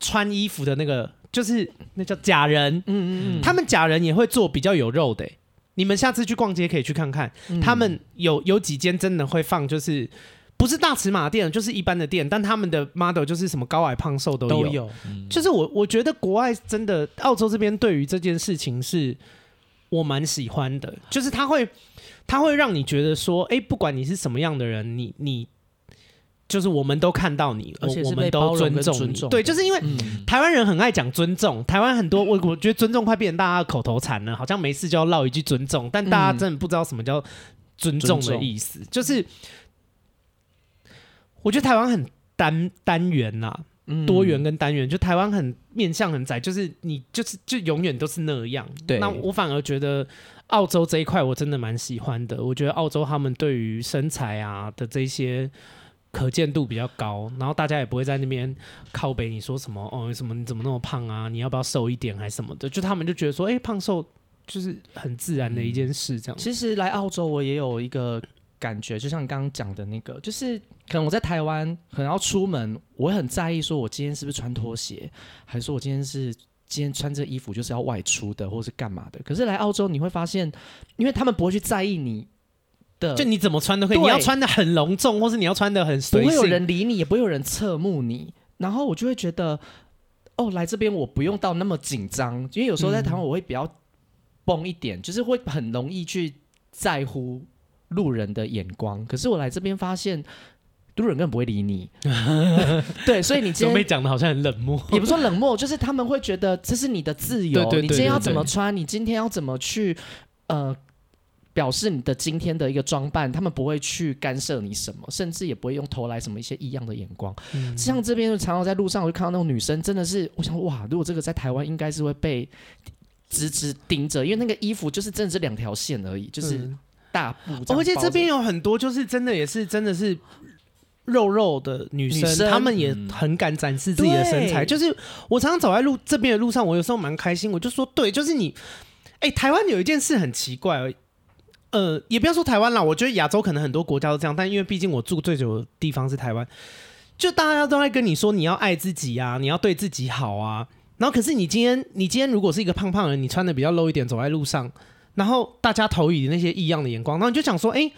穿衣服的那个。就是那叫假人，嗯嗯嗯，他们假人也会做比较有肉的。你们下次去逛街可以去看看，嗯、他们有有几间真的会放，就是不是大尺码店，就是一般的店，但他们的 model 就是什么高矮胖瘦都有。都有嗯、就是我我觉得国外真的，澳洲这边对于这件事情是我蛮喜欢的，就是他会他会让你觉得说，哎、欸，不管你是什么样的人，你你。就是我们都看到你，而且我们都尊重你。对，就是因为台湾人很爱讲尊重，台湾很多我我觉得尊重快变成大家的口头禅了，好像没事就要唠一句尊重，但大家真的不知道什么叫尊重的意思。就是我觉得台湾很单单元呐，多元跟单元，就台湾很面向很窄，就是你就是就永远都是那样。对，那我反而觉得澳洲这一块我真的蛮喜欢的。我觉得澳洲他们对于身材啊的这些。可见度比较高，然后大家也不会在那边靠北你说什么哦，什么你怎么那么胖啊？你要不要瘦一点还什么的？就他们就觉得说，哎、胖瘦就是很自然的一件事，这样、其实来澳洲我也有一个感觉，就像刚刚讲的那个，就是可能我在台湾可能要出门，我会很在意说我今天是不是穿拖鞋，还是说我今天是今天穿这衣服就是要外出的，或是干嘛的？可是来澳洲你会发现，因为他们不会去在意你。就你怎么穿都可以，你要穿的很隆重，或是你要穿的很随性，不会有人理你，也不会有人侧目你。然后我就会觉得，哦，来这边我不用到那么紧张，因为有时候在台湾我会比较崩一点，嗯、就是会很容易去在乎路人的眼光。可是我来这边发现，路人根本不会理你。对，所以你今天被讲的好像很冷漠，也不说冷漠，就是他们会觉得这是你的自由，你今天要怎么穿，你今天要怎么去，呃。表示你的今天的一个装扮，他们不会去干涉你什么，甚至也不会用投来什么一些异样的眼光。嗯、像这边常常在路上，我就看到那种女生，真的是，我想哇，如果这个在台湾，应该是会被直直盯着，因为那个衣服就是真的是两条线而已，就是大布。而且这边有很多就是真的也是真的是肉肉的女生，女生她们也很敢展示自己的身材。对就是我常常走在路这边的路上，我有时候蛮开心，我就说对，就是你，哎、欸，台湾有一件事很奇怪。呃，也不要说台湾啦，我觉得亚洲可能很多国家都这样，但因为毕竟我住最久的地方是台湾，就大家都在跟你说你要爱自己啊，你要对自己好啊。然后可是你今天，你今天如果是一个胖胖人，你穿的比较 low 一点，走在路上，然后大家投以那些异样的眼光，然后你就想说，哎，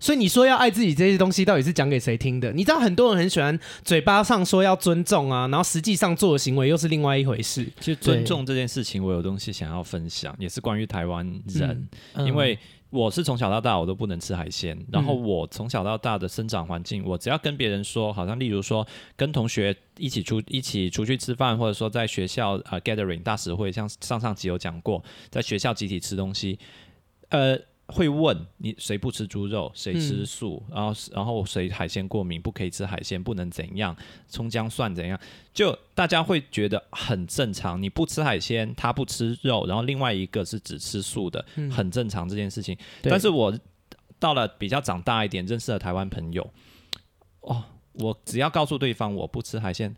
所以你说要爱自己这些东西，到底是讲给谁听的？你知道很多人很喜欢嘴巴上说要尊重啊，然后实际上做的行为又是另外一回事。其实尊重这件事情，我有东西想要分享，也是关于台湾人，嗯、因为。我是从小到大我都不能吃海鲜，然后我从小到大的生长环境，我只要跟别人说，好像例如说跟同学一起出一起出去吃饭，或者说在学校啊、呃、gathering 大食会，像上上集有讲过，在学校集体吃东西，呃。会问你谁不吃猪肉，谁吃素，嗯、然后然后谁海鲜过敏，不可以吃海鲜，不能怎样，葱姜蒜怎样，就大家会觉得很正常。你不吃海鲜，他不吃肉，然后另外一个是只吃素的，嗯、很正常这件事情。但是我到了比较长大一点，认识了台湾朋友，哦，我只要告诉对方我不吃海鲜，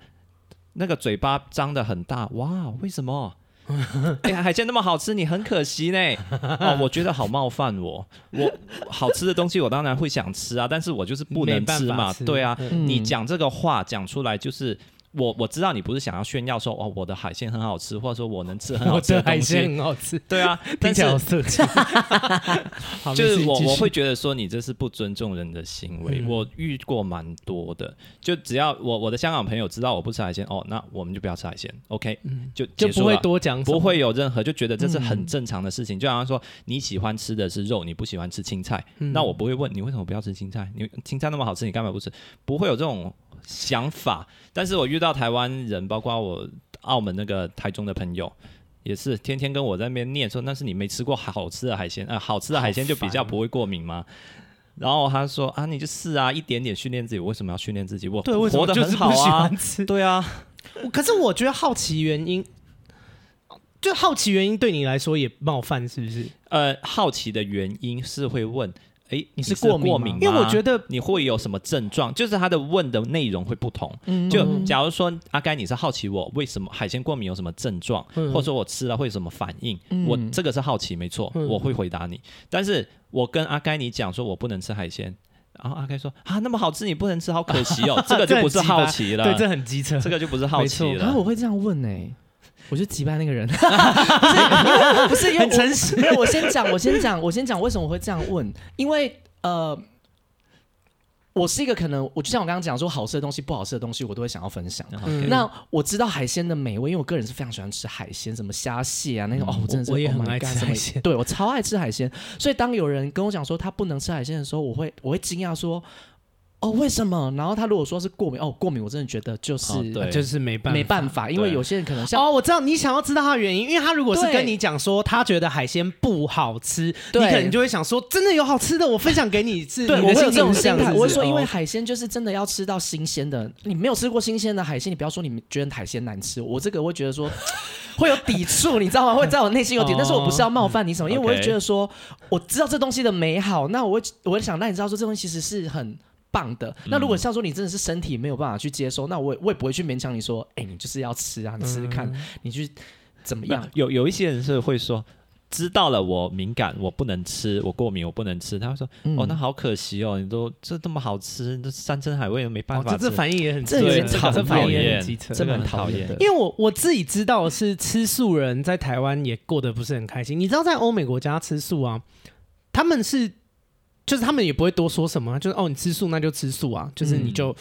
那个嘴巴张得很大，哇，为什么？海鲜那么好吃，你很可惜呢。哦，我觉得好冒犯我。我好吃的东西，我当然会想吃啊，但是我就是不能吃嘛。吃对啊，嗯、你讲这个话讲出来就是。我我知道你不是想要炫耀说哦，我的海鲜很好吃，或者说我能吃很好吃的东西，海鲜很好吃，对啊，听起来好色情。就是我我会觉得说你这是不尊重人的行为。嗯、我遇过蛮多的，就只要我我的香港朋友知道我不吃海鲜，哦，那我们就不要吃海鲜，OK，、嗯、就就不会多讲，不会有任何就觉得这是很正常的事情。嗯、就好像说你喜欢吃的是肉，你不喜欢吃青菜，嗯、那我不会问你为什么不要吃青菜，你青菜那么好吃，你干嘛不吃？不会有这种。想法，但是我遇到台湾人，包括我澳门那个台中的朋友，也是天天跟我在那边念说，那是你没吃过好吃的海鲜，呃，好吃的海鲜就比较不会过敏吗？然后他说啊，你就是啊，一点点训练自己，我为什么要训练自己？我活得很好啊，对啊。可是我觉得好奇原因，就好奇原因对你来说也冒犯，是不是？呃，好奇的原因是会问。哎，你是过敏吗？因为我觉得你会有什么症状，就是他的问的内容会不同。就假如说阿该你是好奇我为什么海鲜过敏有什么症状，或者说我吃了会有什么反应，我这个是好奇没错，我会回答你。但是我跟阿该你讲说我不能吃海鲜，然后阿该说啊那么好吃你不能吃，好可惜哦，这个就不是好奇了，对，这很机车，这个就不是好奇了。然后我会这样问呢。我就击败那个人，不是，因为很诚实。因为我先讲，我先讲，我先讲为什么我会这样问，因为呃，我是一个可能，我就像我刚刚讲说，好吃的东西、不好吃的东西，我都会想要分享。嗯、那我知道海鲜的美味，因为我个人是非常喜欢吃海鲜，什么虾蟹啊那种、个。哦，我真的是我也很爱吃海鲜，对我超爱吃海鲜。所以当有人跟我讲说他不能吃海鲜的时候，我会我会惊讶说。哦，为什么？然后他如果说是过敏，哦，过敏，我真的觉得就是、哦、对。就是没办法，没办法，因为有些人可能像哦，我知道你想要知道他的原因，因为他如果是跟你讲说他觉得海鲜不好吃，对。你可能就会想说真的有好吃的，我分享给你吃，对，我会有这种心态，我会说，因为海鲜就是真的要吃到新鲜的，你没有吃过新鲜的海鲜，你不要说你觉得海鲜难吃，我这个会觉得说 会有抵触，你知道吗？会在我内心有点，但是我不是要冒犯你什么，因为我会觉得说我知道这东西的美好，那我会我会想让你知道说这东西其实是很。棒的。那如果像说你真的是身体没有办法去接受，嗯、那我也我也不会去勉强你说，哎、欸，你就是要吃啊，你试试看，嗯、你去怎么样？有有一些人是会说，知道了我敏感，我不能吃，我过敏，我不能吃。他会说，嗯、哦，那好可惜哦，你都这这么好吃，这山珍海味都没办法吃。哦、这这反应也很这有点讨厌，这很讨厌。因为我我自己知道是吃素人在台湾也过得不是很开心。你知道在欧美国家吃素啊，他们是。就是他们也不会多说什么，就是哦，你吃素那就吃素啊，就是你就、嗯、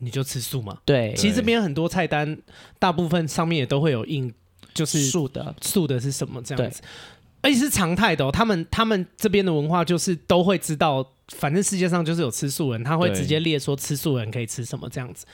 你就吃素嘛。对，其实这边很多菜单，大部分上面也都会有印，就是素的，素的是什么这样子，而且是常态的哦。他们他们这边的文化就是都会知道，反正世界上就是有吃素人，他会直接列说吃素人可以吃什么这样子。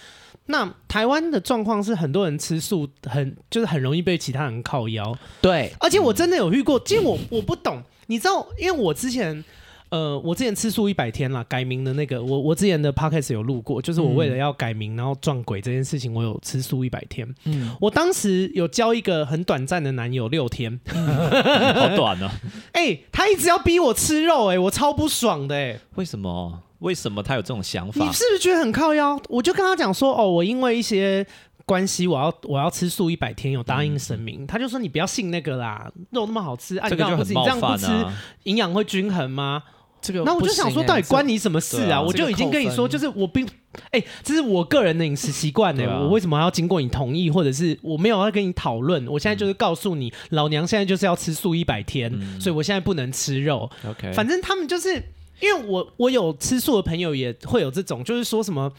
那台湾的状况是很多人吃素很就是很容易被其他人靠腰。对，而且我真的有遇过，其实我我不懂，你知道，因为我之前。呃，我之前吃素一百天啦，改名的那个，我我之前的 podcast 有录过，就是我为了要改名，然后撞鬼这件事情，我有吃素一百天。嗯，我当时有交一个很短暂的男友六天，好短呢、啊。哎、欸，他一直要逼我吃肉、欸，哎，我超不爽的、欸，哎，为什么？为什么他有这种想法？你是不是觉得很靠腰？我就跟他讲说，哦，我因为一些关系，我要我要吃素一百天，有答应神明。嗯、他就说你不要信那个啦，肉那么好吃，啊、这个就很冒犯啊，你这样不吃营养会均衡吗？这个，那我就想说，到底关你什么事啊？我就已经跟你说，就是我并，哎、欸，这是我个人的饮食习惯呢。我为什么还要经过你同意，或者是我没有要跟你讨论？我现在就是告诉你，嗯、老娘现在就是要吃素一百天，嗯、所以我现在不能吃肉。OK，反正他们就是因为我我有吃素的朋友，也会有这种，就是说什么，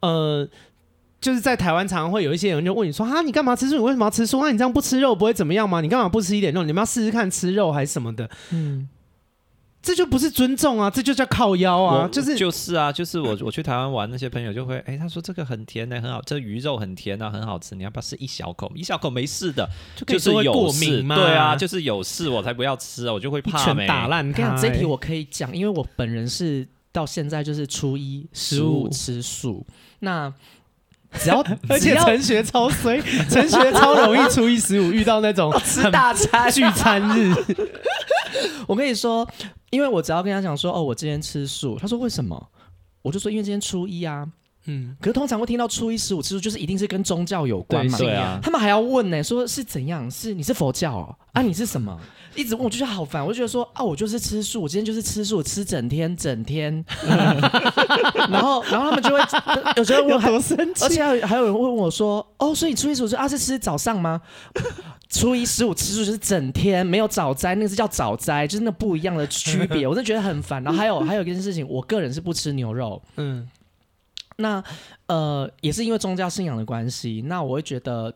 呃，就是在台湾常常会有一些人就问你说，哈，你干嘛吃素？你为什么要吃素？那你这样不吃肉不会怎么样吗？你干嘛不吃一点肉？你们要试试看吃肉还是什么的？嗯。这就不是尊重啊，这就叫靠腰啊！就是就是啊，就是我 我去台湾玩，那些朋友就会哎，他说这个很甜呢，很好，这鱼肉很甜啊，很好吃，你要不要吃一小口？一小口没事的，就是有过敏吗？对啊，就是有事我才不要吃啊，我就会怕。打烂你看。这题我可以讲，因为我本人是到现在就是初一十五吃素，那只要 而且陈学超衰，陈学超容易初一十五遇到那种吃大餐聚餐日。我跟你说。因为我只要跟他讲说哦，我今天吃素，他说为什么？我就说因为今天初一啊。嗯，可是通常会听到初一十五吃素，就是一定是跟宗教有关嘛？对啊，他们还要问呢、欸，说是怎样？是你是佛教哦？啊，你是什么？一直问，我就觉得好烦。我就觉得说啊，我就是吃素，我今天就是吃素，吃整天整天。嗯、然后，然后他们就会有时候问，好生气，而且还有还有人问我说，哦，所以初一十五是啊是吃早上吗？初一十五吃素就是整天没有早斋，那个是叫早斋，就是那不一样的区别。我真的觉得很烦。然后还有 还有一件事情，我个人是不吃牛肉。嗯，那呃也是因为宗教信仰的关系，那我会觉得。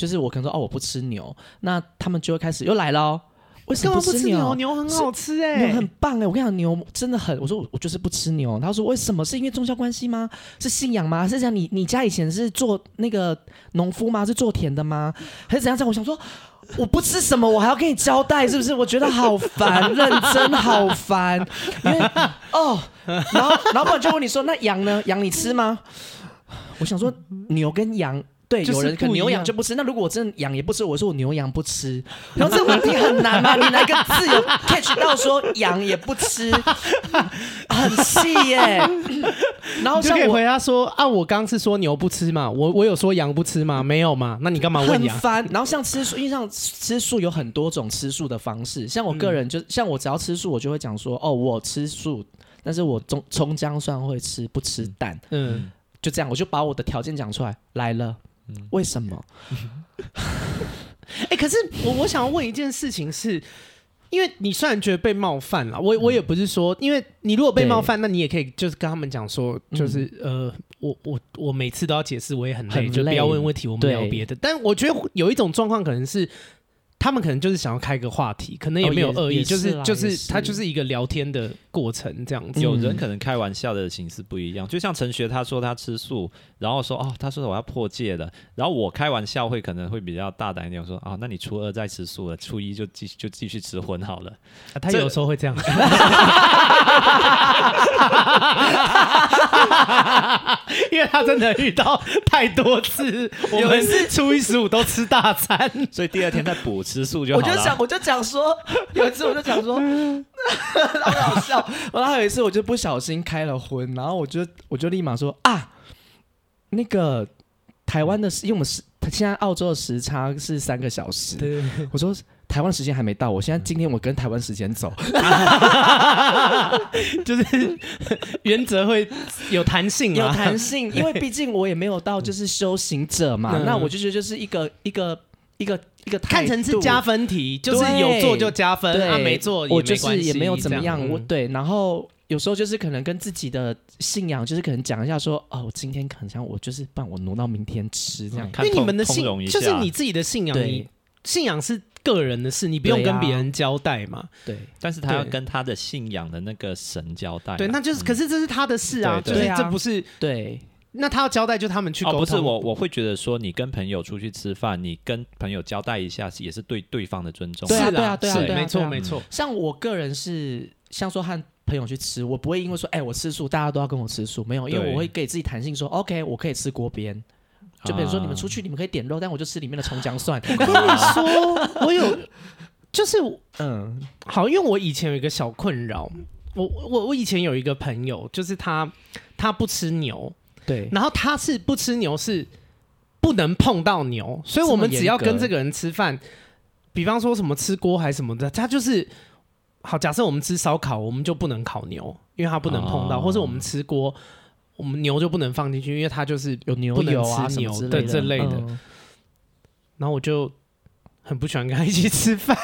就是我可能说哦，我不吃牛，那他们就会开始又来了。为什么不吃牛？牛很好吃哎、欸，牛很棒哎、欸！我跟你讲，牛真的很……我说我我就是不吃牛。他说为什么？是因为宗教关系吗？是信仰吗？是讲？你你家以前是做那个农夫吗？是做田的吗？还是怎样？这样我想说，我不吃什么，我还要跟你交代，是不是？我觉得好烦，认真好烦。因为哦，然后老板就问你说，那羊呢？羊你吃吗？我想说牛跟羊。对，有人可能牛羊就不吃。那如果我真的羊也不吃，我说我牛羊不吃，然后这个问题很难吗？你来个自由 catch 到说羊也不吃，很细耶。然后就可以回答说啊，我刚是说牛不吃嘛，我我有说羊不吃吗？没有嘛？那你干嘛问羊？很烦。然后像吃素，因为像吃素有很多种吃素的方式。像我个人就、嗯、像我只要吃素，我就会讲说哦，我吃素，但是我葱葱姜蒜会吃，不吃蛋。嗯，就这样，我就把我的条件讲出来来了。为什么？哎、欸，可是我我想要问一件事情是，是因为你虽然觉得被冒犯了，我我也不是说，因为你如果被冒犯，那你也可以就是跟他们讲说，就是呃，我我我每次都要解释，我也很累，很累就不要问问题，我们聊别的。但我觉得有一种状况可能是。他们可能就是想要开个话题，可能也没有恶意，哦、就是就是他就是一个聊天的过程这样子。有人可能开玩笑的形式不一样，就像陈学他说他吃素，然后说哦，他说我要破戒了，然后我开玩笑会可能会比较大胆一点，我说啊、哦，那你初二再吃素了，初一就继续就继续吃荤好了。啊、他有时候会这样，因为他真的遇到太多次，我们是初一十五都吃大餐，所以第二天再补。吃素就好了。我就想，我就讲说，有一次我就讲说，好搞笑。然后还有一次，我就不小心开了荤，然后我就我就立马说啊，那个台湾的时，因为我们是现在澳洲的时差是三个小时，对我说台湾时间还没到，我现在今天我跟台湾时间走，就是原则会有弹性，有弹性，因为毕竟我也没有到就是修行者嘛，那我就觉得就是一个一个。一个一个看成是加分题，就是有做就加分，他、啊、没做也没，我就是也没有怎么样。我对，然后有时候就是可能跟自己的信仰，就是可能讲一下说，哦，我今天可能想我就是帮我挪到明天吃这样。因为你们的信就是你自己的信仰，你信仰是个人的事，你不用跟别人交代嘛。对，但是他要跟他的信仰的那个神交代。对，那就是，可是这是他的事啊，就是这不是对。那他要交代，就他们去沟通。哦，不是我，我会觉得说，你跟朋友出去吃饭，你跟朋友交代一下，也是对对方的尊重。对啊，对啊，对啊，对啊，没错，没错。像我个人是，像说和朋友去吃，我不会因为说，哎，我吃素，大家都要跟我吃素，没有，因为我会给自己弹性说，OK，我可以吃锅边。就比如说你们出去，你们可以点肉，但我就吃里面的葱姜蒜。我跟你说，我有，就是嗯，好，因为我以前有一个小困扰，我我我以前有一个朋友，就是他他不吃牛。对，然后他是不吃牛，是不能碰到牛，所以我们只要跟这个人吃饭，比方说什么吃锅还是什么的，他就是好。假设我们吃烧烤，我们就不能烤牛，因为他不能碰到，哦、或是我们吃锅，我们牛就不能放进去，因为他就是有牛油啊什么之类的这类的。嗯、然后我就很不喜欢跟他一起吃饭，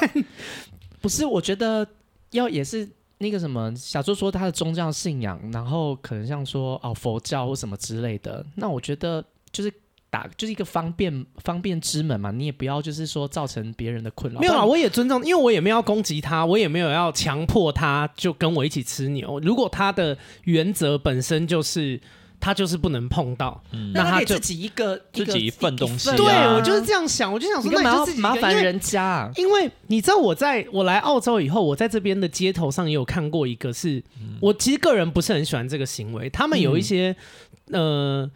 不是？我觉得要也是。那个什么小周说他的宗教信仰，然后可能像说哦佛教或什么之类的，那我觉得就是打就是一个方便方便之门嘛，你也不要就是说造成别人的困扰。没有啊，我也尊重，因为我也没有要攻击他，我也没有要强迫他就跟我一起吃牛。如果他的原则本身就是。他就是不能碰到，嗯、那他就自己一个自己一份东西、啊。对，我就是这样想，我就想说，那你就麻烦人家、啊因，因为你知道，我在我来澳洲以后，我在这边的街头上也有看过一个是，是、嗯、我其实个人不是很喜欢这个行为。他们有一些、嗯、呃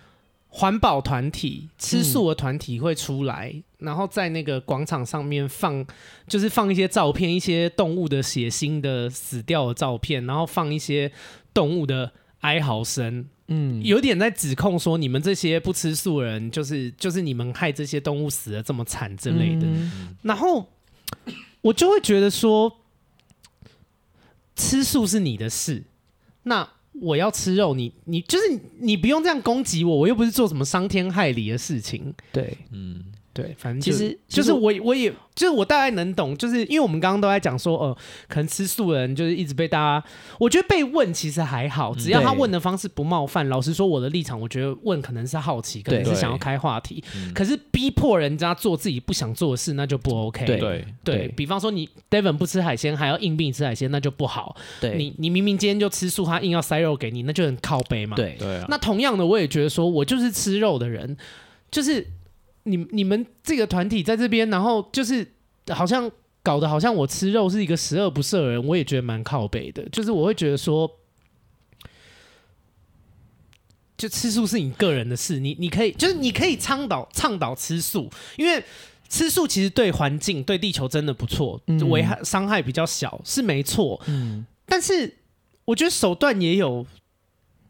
环保团体、吃素的团体会出来，嗯、然后在那个广场上面放，就是放一些照片，一些动物的血腥的死掉的照片，然后放一些动物的。哀嚎声，嗯，有点在指控说你们这些不吃素人，就是就是你们害这些动物死的这么惨之类的。嗯、然后我就会觉得说，吃素是你的事，那我要吃肉，你你就是你不用这样攻击我，我又不是做什么伤天害理的事情。对，嗯。对，反正其实就是我，我也就是我大概能懂，就是因为我们刚刚都在讲说，呃，可能吃素的人就是一直被大家，我觉得被问其实还好，只要他问的方式不冒犯。老实说，我的立场，我觉得问可能是好奇，可能是想要开话题，可是逼迫人家做自己不想做的事，那就不 OK。对对，比方说你 Devon 不吃海鲜，还要硬逼你吃海鲜，那就不好。对，你你明明今天就吃素，他硬要塞肉给你，那就很靠背嘛。对对。那同样的，我也觉得说我就是吃肉的人，就是。你你们这个团体在这边，然后就是好像搞得好像我吃肉是一个十恶不赦的人，我也觉得蛮靠北的。就是我会觉得说，就吃素是你个人的事，你你可以就是你可以倡导倡导吃素，因为吃素其实对环境对地球真的不错，危害伤害比较小是没错。嗯，但是我觉得手段也有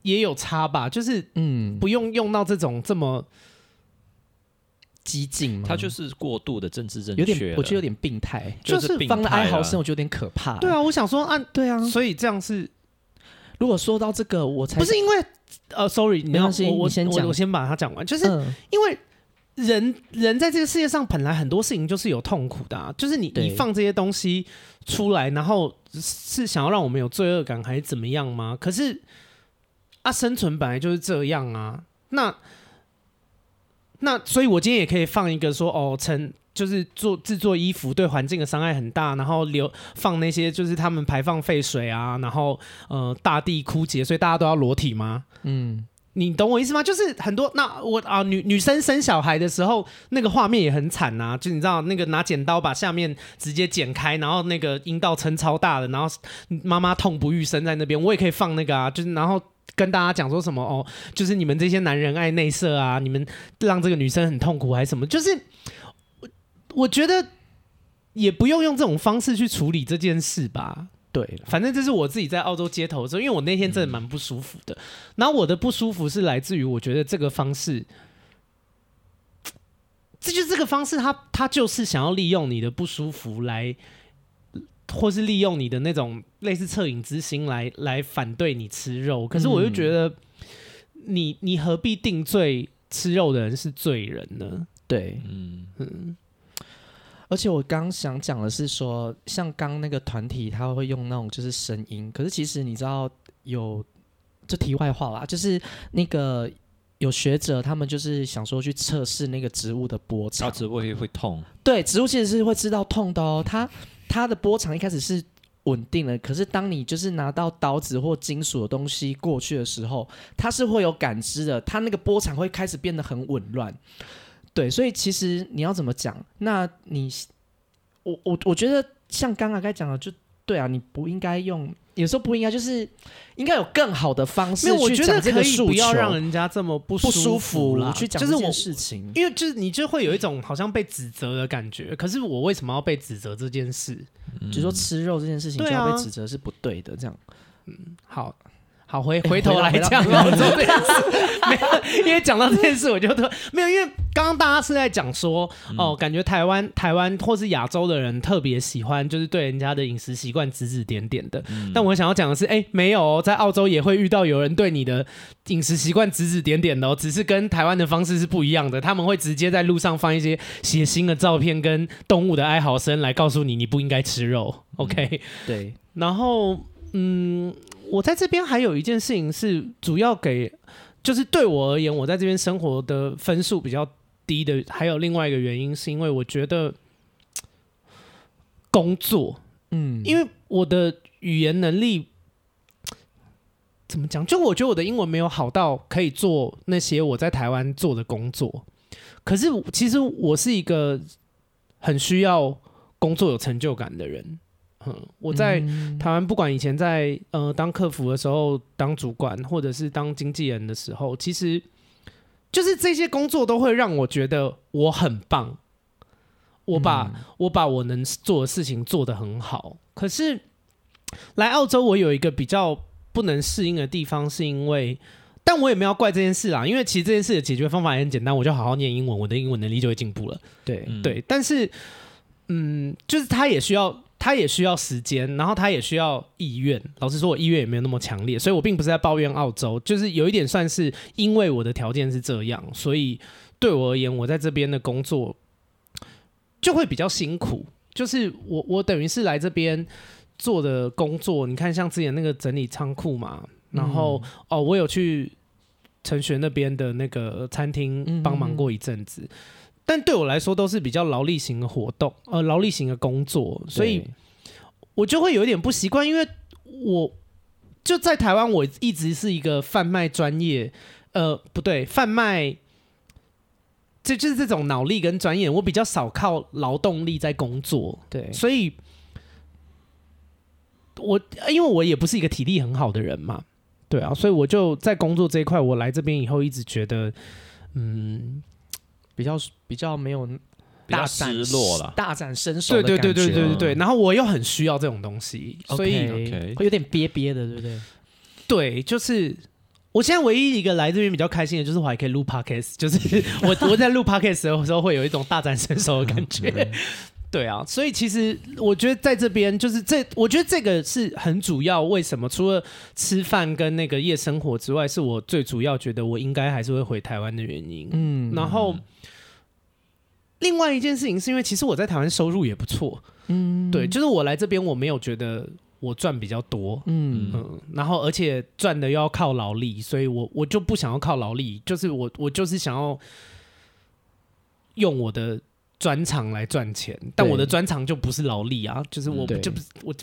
也有差吧，就是嗯，不用用到这种这么。激进，他就是过度的政治正确，有点，我觉得有点病态，就是放了。哀嚎声，我觉得有点可怕。对啊，我想说，啊对啊，所以这样是，如果说到这个，我才不是因为呃，sorry，没关系，我先讲，我先把它讲完，就是因为人人在这个世界上本来很多事情就是有痛苦的啊，就是你你放这些东西出来，然后是想要让我们有罪恶感还是怎么样吗？可是啊，生存本来就是这样啊，那。那所以，我今天也可以放一个说，哦，成就是做制作衣服对环境的伤害很大，然后流放那些就是他们排放废水啊，然后呃大地枯竭，所以大家都要裸体吗？嗯，你懂我意思吗？就是很多那我啊女女生生小孩的时候，那个画面也很惨呐，就你知道那个拿剪刀把下面直接剪开，然后那个阴道撑超大的，然后妈妈痛不欲生在那边，我也可以放那个啊，就是然后。跟大家讲说什么哦，就是你们这些男人爱内射啊，你们让这个女生很痛苦还是什么？就是我我觉得也不用用这种方式去处理这件事吧。对，反正这是我自己在澳洲街头的时候，因为我那天真的蛮不舒服的。然后我的不舒服是来自于我觉得这个方式，这就是这个方式，他他就是想要利用你的不舒服来。或是利用你的那种类似恻隐之心来来反对你吃肉，可是我就觉得你，你你何必定罪吃肉的人是罪人呢？对，嗯嗯。而且我刚想讲的是说，像刚那个团体他会用那种就是声音，可是其实你知道有这题外话啦，就是那个有学者他们就是想说去测试那个植物的波长，植物会会痛，对，植物其实是会知道痛的哦，它。它的波长一开始是稳定的，可是当你就是拿到刀子或金属的东西过去的时候，它是会有感知的，它那个波长会开始变得很紊乱。对，所以其实你要怎么讲？那你，我我我觉得像刚刚该讲的，就对啊，你不应该用。有时候不应该，就是应该有更好的方式去讲这个诉求，不要让人家这么不舒服啦。去讲这件事情，因为就是你就会有一种好像被指责的感觉。可是我为什么要被指责这件事？嗯、就是说吃肉这件事情就要被指责是不对的，这样。嗯，好。好，回回头来讲澳洲这件事，没有，因为讲到这件事，我就特没有，因为刚刚大家是在讲说，哦，感觉台湾台湾或是亚洲的人特别喜欢，就是对人家的饮食习惯指指点点的。嗯、但我想要讲的是，哎、欸，没有，在澳洲也会遇到有人对你的饮食习惯指指点点的哦，只是跟台湾的方式是不一样的。他们会直接在路上放一些血腥的照片跟动物的哀嚎声来告诉你，你不应该吃肉。OK，、嗯、对，然后嗯。我在这边还有一件事情是主要给，就是对我而言，我在这边生活的分数比较低的，还有另外一个原因是因为我觉得工作，嗯，因为我的语言能力怎么讲？就我觉得我的英文没有好到可以做那些我在台湾做的工作，可是其实我是一个很需要工作有成就感的人。嗯，我在台湾，不管以前在呃当客服的时候，当主管，或者是当经纪人的时候，其实就是这些工作都会让我觉得我很棒，我把、嗯、我把我能做的事情做得很好。可是来澳洲，我有一个比较不能适应的地方，是因为，但我也没有怪这件事啦，因为其实这件事的解决方法也很简单，我就好好念英文，我的英文能力就会进步了。对、嗯、对，但是，嗯，就是他也需要，他也需要时间，然后他也需要意愿。老实说，我意愿也没有那么强烈，所以我并不是在抱怨澳洲，就是有一点算是因为我的条件是这样，所以对我而言，我在这边的工作就会比较辛苦。就是我我等于是来这边。做的工作，你看像之前那个整理仓库嘛，然后、嗯、哦，我有去陈学那边的那个餐厅帮忙过一阵子，但对我来说都是比较劳力型的活动，呃，劳力型的工作，所以我就会有一点不习惯，因为我就在台湾，我一直是一个贩卖专业，呃，不对，贩卖，这就是这种脑力跟专业，我比较少靠劳动力在工作，对，所以。我因为我也不是一个体力很好的人嘛，对啊，所以我就在工作这一块，我来这边以后一直觉得，嗯，比较比较没有大失落了，大展身手的感觉，对对对对对对对。然后我又很需要这种东西，所以会有点憋憋的，对不对？对，就是我现在唯一一个来这边比较开心的就是我还可以录 podcast，就是 我我在录 podcast 的时候会有一种大展身手的感觉。对啊，所以其实我觉得在这边就是这，我觉得这个是很主要。为什么？除了吃饭跟那个夜生活之外，是我最主要觉得我应该还是会回台湾的原因。嗯，然后另外一件事情是因为其实我在台湾收入也不错。嗯，对，就是我来这边我没有觉得我赚比较多。嗯嗯，然后而且赚的又要靠劳力，所以我我就不想要靠劳力，就是我我就是想要用我的。专长来赚钱，但我的专长就不是劳力啊，就是我就不是我，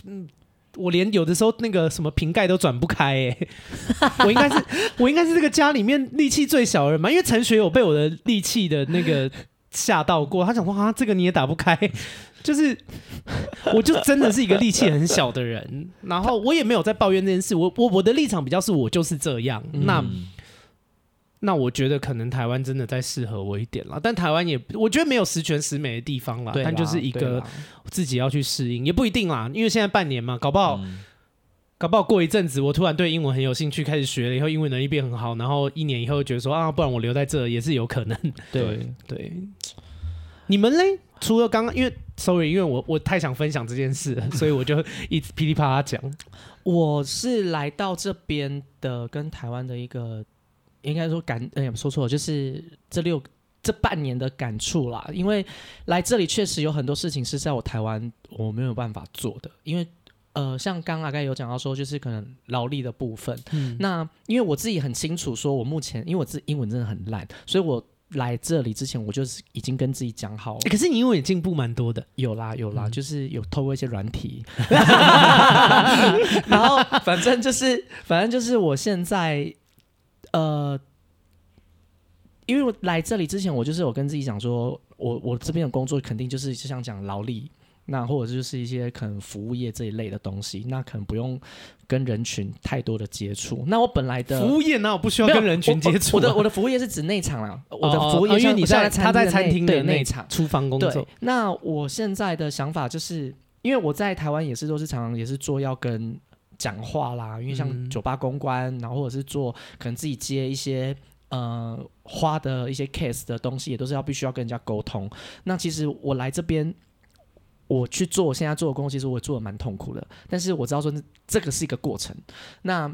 我连有的时候那个什么瓶盖都转不开哎、欸，我应该是我应该是这个家里面力气最小的人嘛，因为陈学友被我的力气的那个吓到过，他想说啊，这个你也打不开，就是 我就真的是一个力气很小的人，然后我也没有在抱怨这件事，我我我的立场比较是我就是这样，嗯、那。那我觉得可能台湾真的再适合我一点了，但台湾也我觉得没有十全十美的地方啦，但就是一个自己要去适应，也不一定啦，因为现在半年嘛，搞不好，嗯、搞不好过一阵子我突然对英文很有兴趣，开始学了以后英文能力变很好，然后一年以后觉得说啊，不然我留在这也是有可能。对对，你们嘞？除了刚刚因为 sorry，因为我我太想分享这件事了，所以我就一直噼里啪啦讲。我是来到这边的，跟台湾的一个。应该说感，哎、欸，说错了，就是这六这半年的感触啦。因为来这里确实有很多事情是在我台湾我没有办法做的。因为呃，像刚刚大概有讲到说，就是可能劳力的部分。嗯。那因为我自己很清楚，说我目前因为我自己英文真的很烂，所以我来这里之前，我就是已经跟自己讲好了。欸、可是你英文也进步蛮多的。有啦有啦，嗯、就是有透过一些软体。然后反正就是反正就是我现在。呃，因为我来这里之前，我就是有跟自己讲说，我我这边的工作肯定就是就像讲劳力，那或者就是一些可能服务业这一类的东西，那可能不用跟人群太多的接触。那我本来的服务业那我不需要跟人群接触。我的我的服务业是指内场啦，我的服务业、哦、因为你在他在餐厅的内场厨房工作。那我现在的想法就是，因为我在台湾也是都是常常也是做要跟。讲话啦，因为像酒吧公关，嗯、然后或者是做可能自己接一些呃花的一些 case 的东西，也都是要必须要跟人家沟通。那其实我来这边，我去做我现在做的工作，其实我做的蛮痛苦的。但是我知道说这个是一个过程。那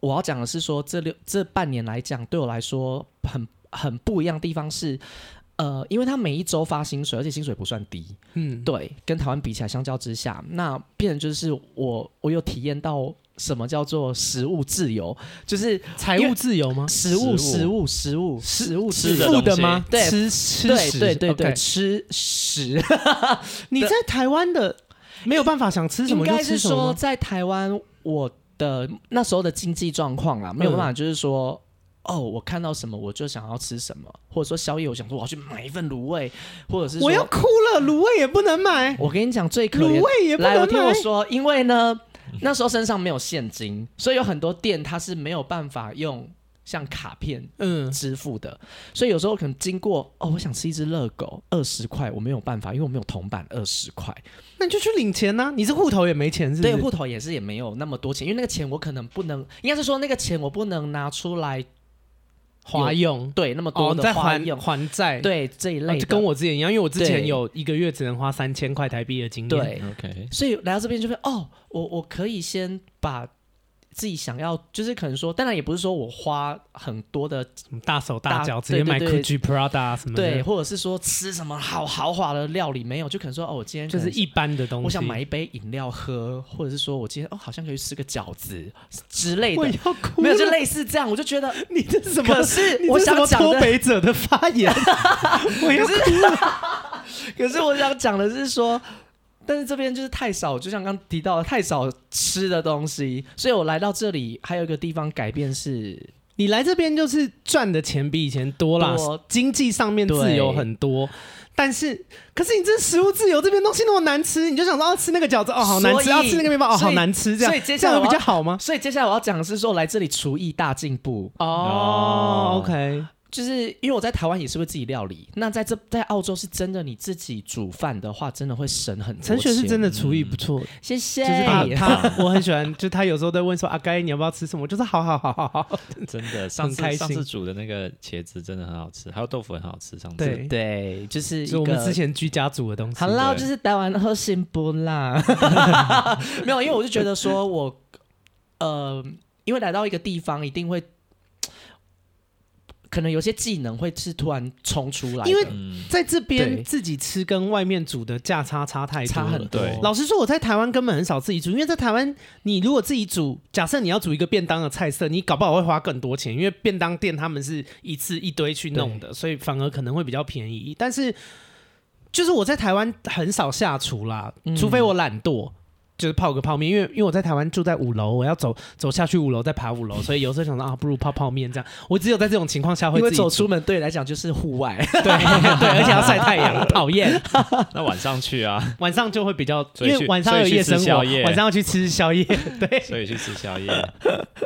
我要讲的是说，这六这半年来讲，对我来说很很不一样的地方是。呃，因为他每一周发薪水，而且薪水不算低，嗯，对，跟台湾比起来，相较之下，那变成就是我，我有体验到什么叫做食物自由，就是财务自由吗？食物，食物，食物，食物，吃的，的吗？对，吃吃对对对对吃食。你在台湾的没有办法想吃什么就吃什么。应该是说，在台湾，我的那时候的经济状况啊，没有办法，就是说。嗯哦，我看到什么我就想要吃什么，或者说宵夜，我想说我要去买一份卤味，或者是我要哭了，卤味也不能买。我跟你讲，最可怜卤味也不能买。来，我听我说，因为呢，那时候身上没有现金，所以有很多店它是没有办法用像卡片嗯支付的，嗯、所以有时候可能经过哦，我想吃一只热狗，二十块我没有办法，因为我没有铜板二十块，那你就去领钱呐、啊。你是户头也没钱是不是？对，户头也是也没有那么多钱，因为那个钱我可能不能，应该是说那个钱我不能拿出来。花用。对那么多的花用。还债。对这一类就，跟我之前一样，因为我之前有一个月只能花三千块台币的经验。对，OK，所以来到这边就会哦，我我可以先把。自己想要，就是可能说，当然也不是说我花很多的大手大脚直接买 Gucci Prada 什么的，对，或者是说吃什么好豪华的料理没有，就可能说哦，我今天就是一般的东西，我想买一杯饮料喝，或者是说我今天哦，好像可以吃个饺子之类的，我要哭，没有就类似这样，我就觉得你这是什么？可是我想讲脱北者的发言，我要哭可是我想讲的是说。但是这边就是太少，就像刚刚提到的，太少吃的东西，所以我来到这里还有一个地方改变是，你来这边就是赚的钱比以前多啦，多经济上面自由很多。但是，可是你这食物自由这边东西那么难吃，你就想说要，吃那个饺子哦好难吃，要吃那个面包哦好难吃，这样，所以接下来比较好吗？所以接下来我要讲的是说，来这里厨艺大进步哦，哦，OK。就是因为我在台湾也是会自己料理，那在这在澳洲是真的，你自己煮饭的话，真的会省很多钱。陈雪是真的厨艺不错，谢谢。就是他，他我很喜欢，就他有时候在问说：“阿该你要不要吃什么？”就是好好好好好，真的。上次上次煮的那个茄子真的很好吃，还有豆腐很好吃。上次对对，就是就我们之前居家煮的东西。好啦，就是台湾喝新不辣，没有，因为我就觉得说我呃，因为来到一个地方一定会。可能有些技能会是突然冲出来，因为在这边自己吃跟外面煮的价差差太多，差很多。老实说，我在台湾根本很少自己煮，因为在台湾，你如果自己煮，假设你要煮一个便当的菜色，你搞不好会花更多钱，因为便当店他们是一次一堆去弄的，所以反而可能会比较便宜。但是，就是我在台湾很少下厨啦，除非我懒惰。就是泡个泡面，因为因为我在台湾住在五楼，我要走走下去五楼再爬五楼，所以有时候想到啊，不如泡泡面这样。我只有在这种情况下会自己走出门，对你来讲就是户外，对对，而且要晒太阳，讨厌。那晚上去啊，晚上就会比较，因为晚上有夜生活，晚上要去吃宵夜，对，所以去吃宵夜。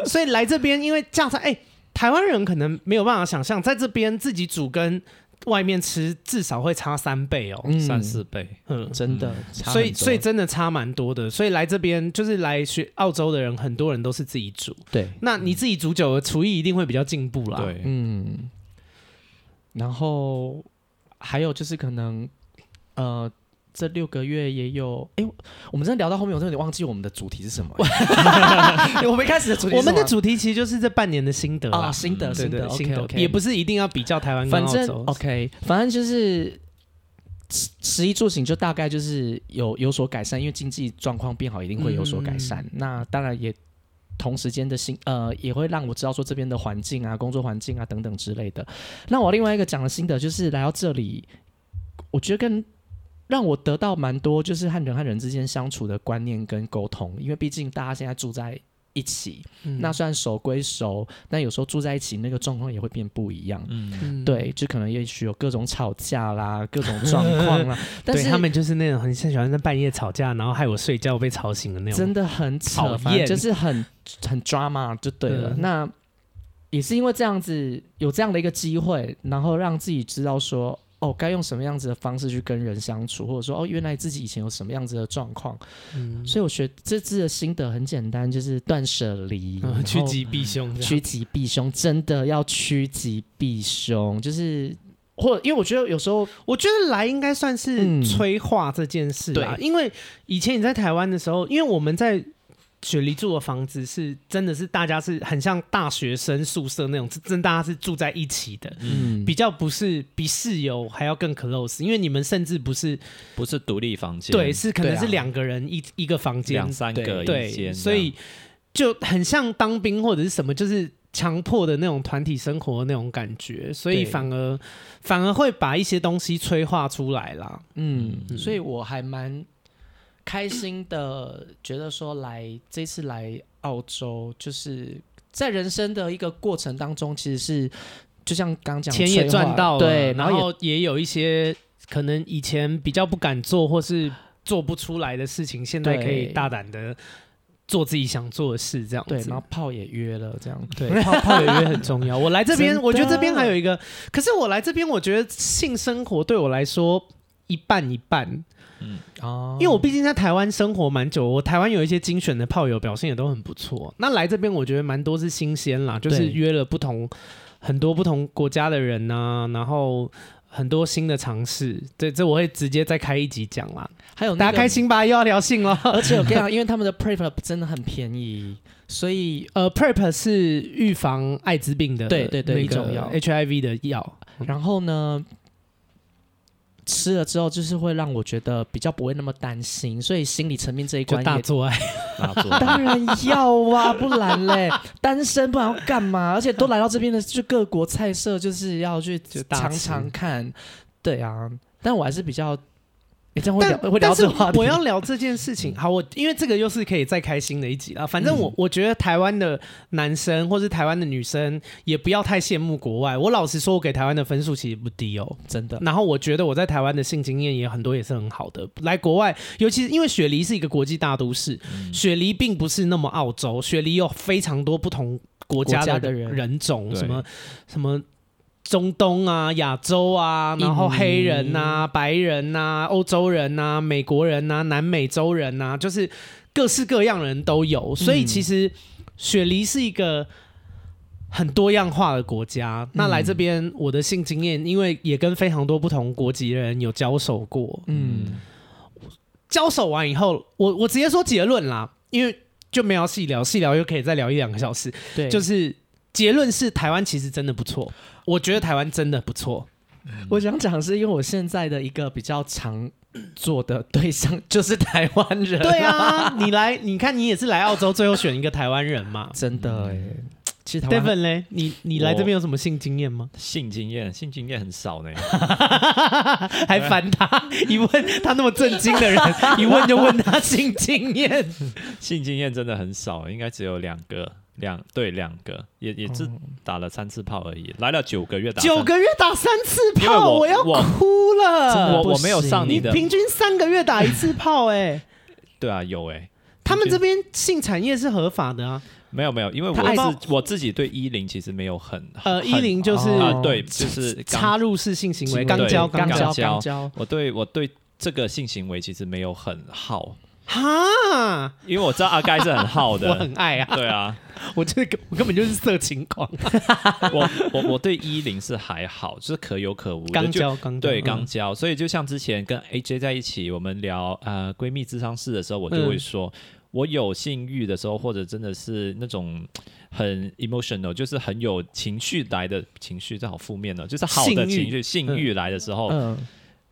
所以来这边，因为这样子，哎，台湾人可能没有办法想象，在这边自己煮跟。外面吃至少会差三倍哦，嗯、三四倍，嗯，真的，所以所以真的差蛮多的。所以来这边就是来学澳洲的人，很多人都是自己煮。对，那你自己煮久了，厨艺一定会比较进步啦。对，嗯。然后还有就是可能，呃。这六个月也有，哎，我们真的聊到后面，我真的有点忘记我们的主题是什么。我 们一开始的主题，我们的主题其实就是这半年的心得啊，心得，心得，心得，也不是一定要比较台湾跟澳洲。反正 OK，反正就是食衣住行，就大概就是有有所改善，因为经济状况变好，一定会有所改善。那当然也同时间的心，呃，也会让我知道说这边的环境啊，工作环境啊等等之类的。那我另外一个讲的心得就是来到这里，我觉得跟让我得到蛮多，就是和人和人之间相处的观念跟沟通，因为毕竟大家现在住在一起，嗯、那虽然熟归熟，但有时候住在一起那个状况也会变不一样。嗯，对，就可能也许有各种吵架啦，各种状况啦。但是他们就是那种很喜欢在半夜吵架，然后害我睡觉被吵醒的那种，真的很讨厌，就是很很 drama 就对了。嗯、那也是因为这样子有这样的一个机会，然后让自己知道说。哦，该用什么样子的方式去跟人相处，或者说，哦，原来自己以前有什么样子的状况，嗯，所以我学这次的心得很简单，就是断舍离，趋吉避凶，趋吉避凶，真的要趋吉避凶，就是或因为我觉得有时候，我觉得来应该算是催化这件事，吧，因为以前你在台湾的时候，因为我们在。雪梨住的房子是真的是大家是很像大学生宿舍那种，是真大家是住在一起的，嗯，比较不是比室友还要更 close，因为你们甚至不是不是独立房间，对，是可能是两个人一、啊、一个房间，两三个一间，对，所以就很像当兵或者是什么，就是强迫的那种团体生活的那种感觉，所以反而反而会把一些东西催化出来啦，嗯，嗯，所以我还蛮。开心的觉得说来这次来澳洲，就是在人生的一个过程当中，其实是就像刚讲，钱也赚到了，对，然后也有一些可能以前比较不敢做或是做不出来的事情，现在可以大胆的做自己想做的事，这样子。对，然后炮也约了，这样。对，炮炮也约很重要。我来这边，我觉得这边还有一个，可是我来这边，我觉得性生活对我来说一半一半。嗯哦，因为我毕竟在台湾生活蛮久，我台湾有一些精选的炮友表现也都很不错。那来这边，我觉得蛮多是新鲜啦，就是约了不同很多不同国家的人呐、啊，然后。很多新的尝试，对，这我会直接再开一集讲啦。还有、那个、大家开心吧，又要聊性了。而且我跟你讲，因为他们的 PrEP 真的很便宜，所以呃，PrEP 是预防艾滋病的，对对对，一种药，HIV 的药。然后呢？吃了之后，就是会让我觉得比较不会那么担心，所以心理层面这一关大做爱，当然要啊，不然嘞，单身不然要干嘛？而且都来到这边的，就各国菜色就是要去尝尝看，对啊，但我还是比较。你这样会聊会聊这话题，我要聊这件事情。好，我因为这个又是可以再开心的一集了。反正我、嗯、我觉得台湾的男生或是台湾的女生也不要太羡慕国外。我老实说，我给台湾的分数其实不低哦，真的。然后我觉得我在台湾的性经验也很多，也是很好的。来国外，尤其是因为雪梨是一个国际大都市，嗯、雪梨并不是那么澳洲，雪梨有非常多不同国家的人人种，什么什么。中东啊，亚洲啊，然后黑人啊，白人啊，欧洲人啊，美国人啊，南美洲人啊，就是各式各样的人都有。所以其实雪梨是一个很多样化的国家。嗯、那来这边，我的性经验，因为也跟非常多不同国籍的人有交手过。嗯，交手完以后，我我直接说结论啦，因为就没有细聊，细聊又可以再聊一两个小时。对，就是。结论是台湾其实真的不错，我觉得台湾真的不错。嗯、我想讲是因为我现在的一个比较常做的对象就是台湾人。对啊，你来，你看你也是来澳洲，最后选一个台湾人嘛？真的哎。其实 Devin 嘞，你你来这边有什么性经验吗？性经验，性经验很少呢。还烦他一问，他那么震惊的人，一问就问他性经验。性经验真的很少，应该只有两个。两对两个也也是打了三次炮而已，来了九个月打九个月打三次炮，我，我要哭了。我我没有上你的，你平均三个月打一次炮，欸，哎，对啊，有哎，欸，他们这边性产业是合法的啊。没有没有，因为我是我自己对一零其实没有很呃一零就是啊对，就是插入式性行为，肛交肛交肛交。我对我对这个性行为其实没有很好。哈，因为我知道阿该是很好的，我很爱啊。对啊，我这个我根本就是色情狂。我我我对一零是还好，就是可有可无。刚交肛交，对刚交，所以就像之前跟 AJ 在一起，我们聊呃闺蜜智商室的时候，我就会说，嗯、我有性欲的时候，或者真的是那种很 emotional，就是很有情绪来的情绪，这好负面的，就是好的情绪性欲来的时候。嗯嗯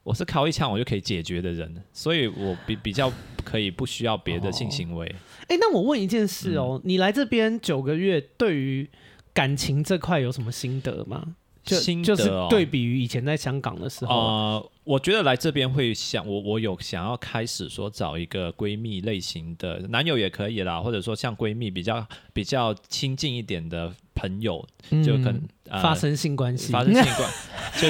我是靠一枪我就可以解决的人，所以我比比较可以不需要别的性行为。哎、那我问一件事哦，嗯、你来这边九个月，对于感情这块有什么心得吗？就心得、哦、就是对比于以前在香港的时候，呃，我觉得来这边会想我，我有想要开始说找一个闺蜜类型的男友也可以啦，或者说像闺蜜比较比较亲近一点的朋友，就可能。嗯发生性关系，发生性关，就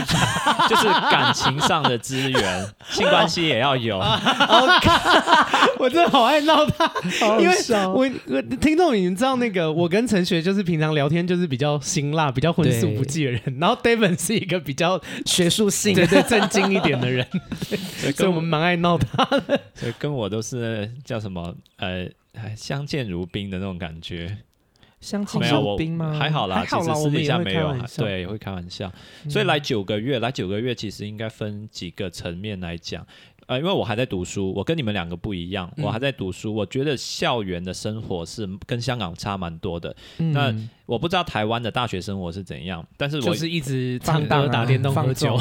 就是感情上的资源，性关系也要有。我真的好爱闹他，因为我我听众已经知道那个，我跟陈学就是平常聊天就是比较辛辣、比较荤素不忌的人，然后 David 是一个比较学术性、对对正经一点的人，所以我们蛮爱闹他的。所以跟我都是叫什么呃，相见如宾的那种感觉。相敬如宾吗？还好啦，还好啦，其实私底下没有，对，也会开玩笑。所以来九个月，来九个月，其实应该分几个层面来讲。呃，因为我还在读书，我跟你们两个不一样，我还在读书。我觉得校园的生活是跟香港差蛮多的。那我不知道台湾的大学生活是怎样，但是我就是一直唱歌、打电动、喝酒。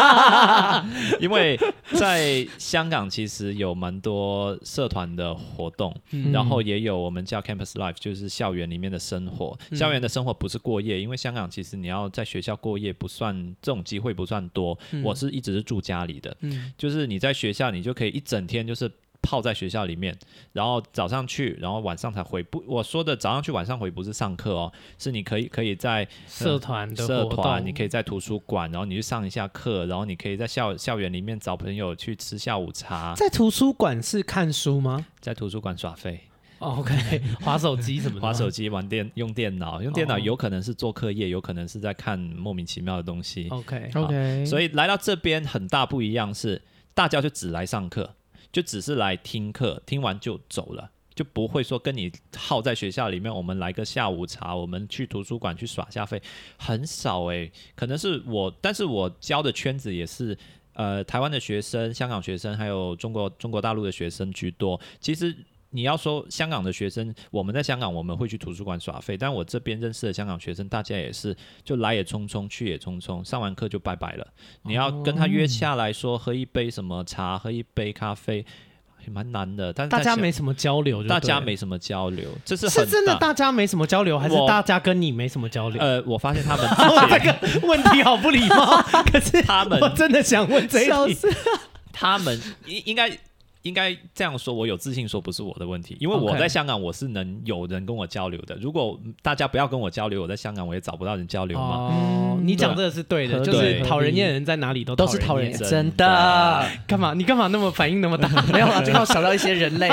因为在香港其实有蛮多社团的活动，嗯、然后也有我们叫 campus life，就是校园里面的生活。嗯、校园的生活不是过夜，因为香港其实你要在学校过夜不算这种机会不算多。嗯、我是一直是住家里的，嗯、就是你在学校你就可以一整天就是。泡在学校里面，然后早上去，然后晚上才回。不，我说的早上去晚上回不是上课哦，是你可以可以在社团的社团，你可以在图书馆，然后你去上一下课，然后你可以在校校园里面找朋友去吃下午茶。在图书馆是看书吗？在图书馆耍废。OK，划手机什么的，划手机、玩电、用电脑，用电脑有可能是做课业，有可能是在看莫名其妙的东西。OK，OK，所以来到这边很大不一样是，大家就只来上课，就只是来听课，听完就走了。就不会说跟你耗在学校里面，我们来个下午茶，我们去图书馆去耍下费，很少诶、可能是我，但是我教的圈子也是，呃，台湾的学生、香港学生，还有中国中国大陆的学生居多。其实你要说香港的学生，我们在香港我们会去图书馆耍费，但我这边认识的香港学生，大家也是就来也匆匆，去也匆匆，上完课就拜拜了。你要跟他约下来说喝一杯什么茶，喝一杯咖啡。也蛮难的，但是大家没什么交流，大家没什么交流，这是是真的，大家没什么交流，还是大家跟你没什么交流？呃，我发现他们 这个问题好不礼貌，可是他们我真的想问这一题，他们应应该。应该这样说，我有自信说不是我的问题，因为我在香港我是能有人跟我交流的。如果大家不要跟我交流，我在香港我也找不到人交流嘛。哦，你讲这个是对的，就是讨人厌的人在哪里都都是讨人厌，真的。干嘛？你干嘛那么反应那么大？没有啊，就要想到一些人类。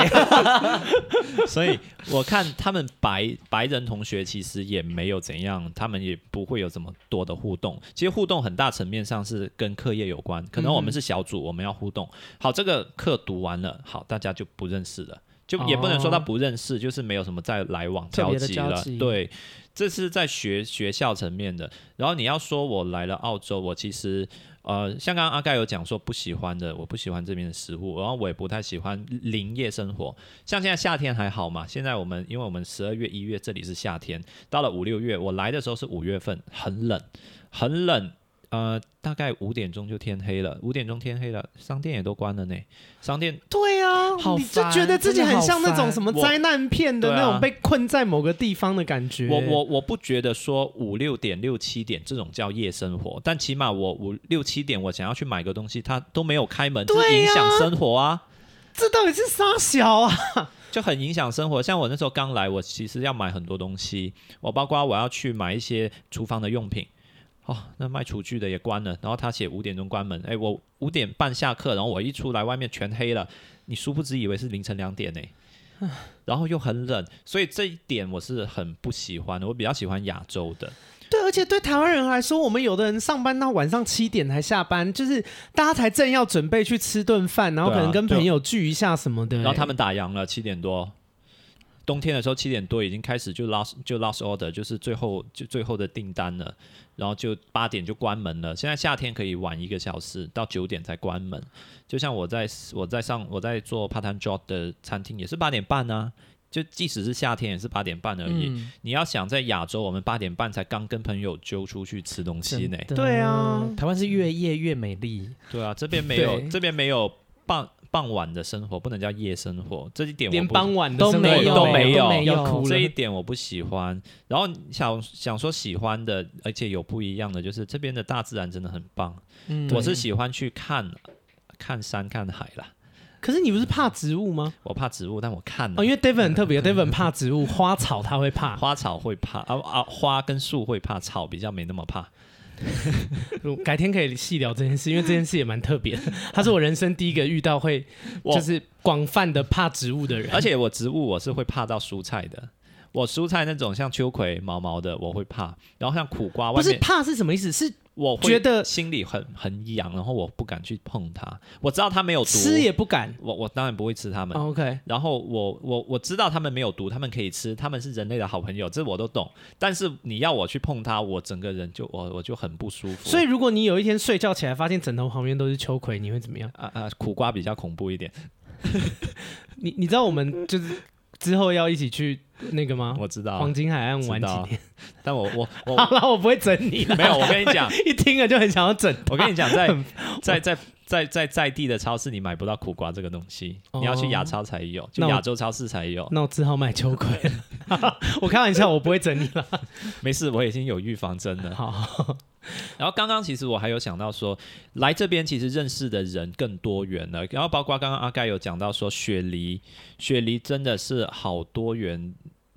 所以我看他们白白人同学其实也没有怎样，他们也不会有这么多的互动。其实互动很大层面上是跟课业有关，可能我们是小组，我们要互动。好，这个课读完了，好，大家就不认识了，就也不能说他不认识，就是没有什么再来往交集了。对，这是在学学校层面的。然后你要说我来了澳洲，我其实。呃，像刚刚阿盖有讲说不喜欢的，我不喜欢这边的食物，然后我也不太喜欢林业生活。像现在夏天还好嘛，现在我们因为我们十二月、一月这里是夏天，到了五六月，我来的时候是五月份，很冷，很冷。呃，大概五点钟就天黑了，五点钟天黑了，商店也都关了呢。商店对啊，好，你就觉得自己很像那种什么灾难片的那种被困在某个地方的感觉。我我我不觉得说五六点六七点这种叫夜生活，但起码我五六七点我想要去买个东西，它都没有开门，这影响生活啊。这到底是啥小啊？就很影响生活。像我那时候刚来，我其实要买很多东西，我包括我要去买一些厨房的用品。哦，那卖厨具的也关了，然后他写五点钟关门，哎，我五点半下课，然后我一出来，外面全黑了，你殊不知以为是凌晨两点呢，然后又很冷，所以这一点我是很不喜欢的，我比较喜欢亚洲的。对，而且对台湾人来说，我们有的人上班到晚上七点才下班，就是大家才正要准备去吃顿饭，然后可能跟朋友聚一下什么的，然后他们打烊了七点多。冬天的时候七点多已经开始就 last 就 last order 就是最后就最后的订单了，然后就八点就关门了。现在夏天可以晚一个小时到九点才关门。就像我在我在上我在做 part time job 的餐厅也是八点半呢、啊，就即使是夏天也是八点半而已。嗯、你要想在亚洲，我们八点半才刚跟朋友揪出去吃东西呢。对啊，台湾是越夜越美丽。对啊，这边没有这边没有棒。傍晚的生活不能叫夜生活，这一点我连傍晚的都没有，都没有，没有这一点我不喜欢。然后想想说喜欢的，而且有不一样的，就是这边的大自然真的很棒。嗯，我是喜欢去看看山看海啦。可是你不是怕植物吗？我怕植物，但我看哦，因为 David 很特别，David 怕植物，花草他会怕，花草会怕啊啊，花跟树会怕，草比较没那么怕。改天可以细聊这件事，因为这件事也蛮特别的。他是我人生第一个遇到会就是广泛的怕植物的人，而且我植物我是会怕到蔬菜的。我蔬菜那种像秋葵毛毛的我会怕，然后像苦瓜，不是怕是什么意思？是。我觉得心里很很痒，然后我不敢去碰它。我知道它没有毒，吃也不敢。我我当然不会吃它们。Oh, OK。然后我我我知道它们没有毒，它们可以吃，它们是人类的好朋友，这我都懂。但是你要我去碰它，我整个人就我我就很不舒服。所以如果你有一天睡觉起来发现枕头旁边都是秋葵，你会怎么样？啊啊，苦瓜比较恐怖一点。你你知道我们就是。之后要一起去那个吗？我知道黄金海岸玩几天，但我我 我好了，我不会整你了。没有，我跟你讲，一听了就很想要整。我跟你讲，在在在在在在地的超市你买不到苦瓜这个东西，你要去亚超才有，就亚洲超市才有。那我只好买秋葵了。我开玩笑，我不会整你了。没事，我已经有预防针了。好。然后刚刚其实我还有想到说，来这边其实认识的人更多元了。然后包括刚刚阿盖有讲到说，雪梨，雪梨真的是好多元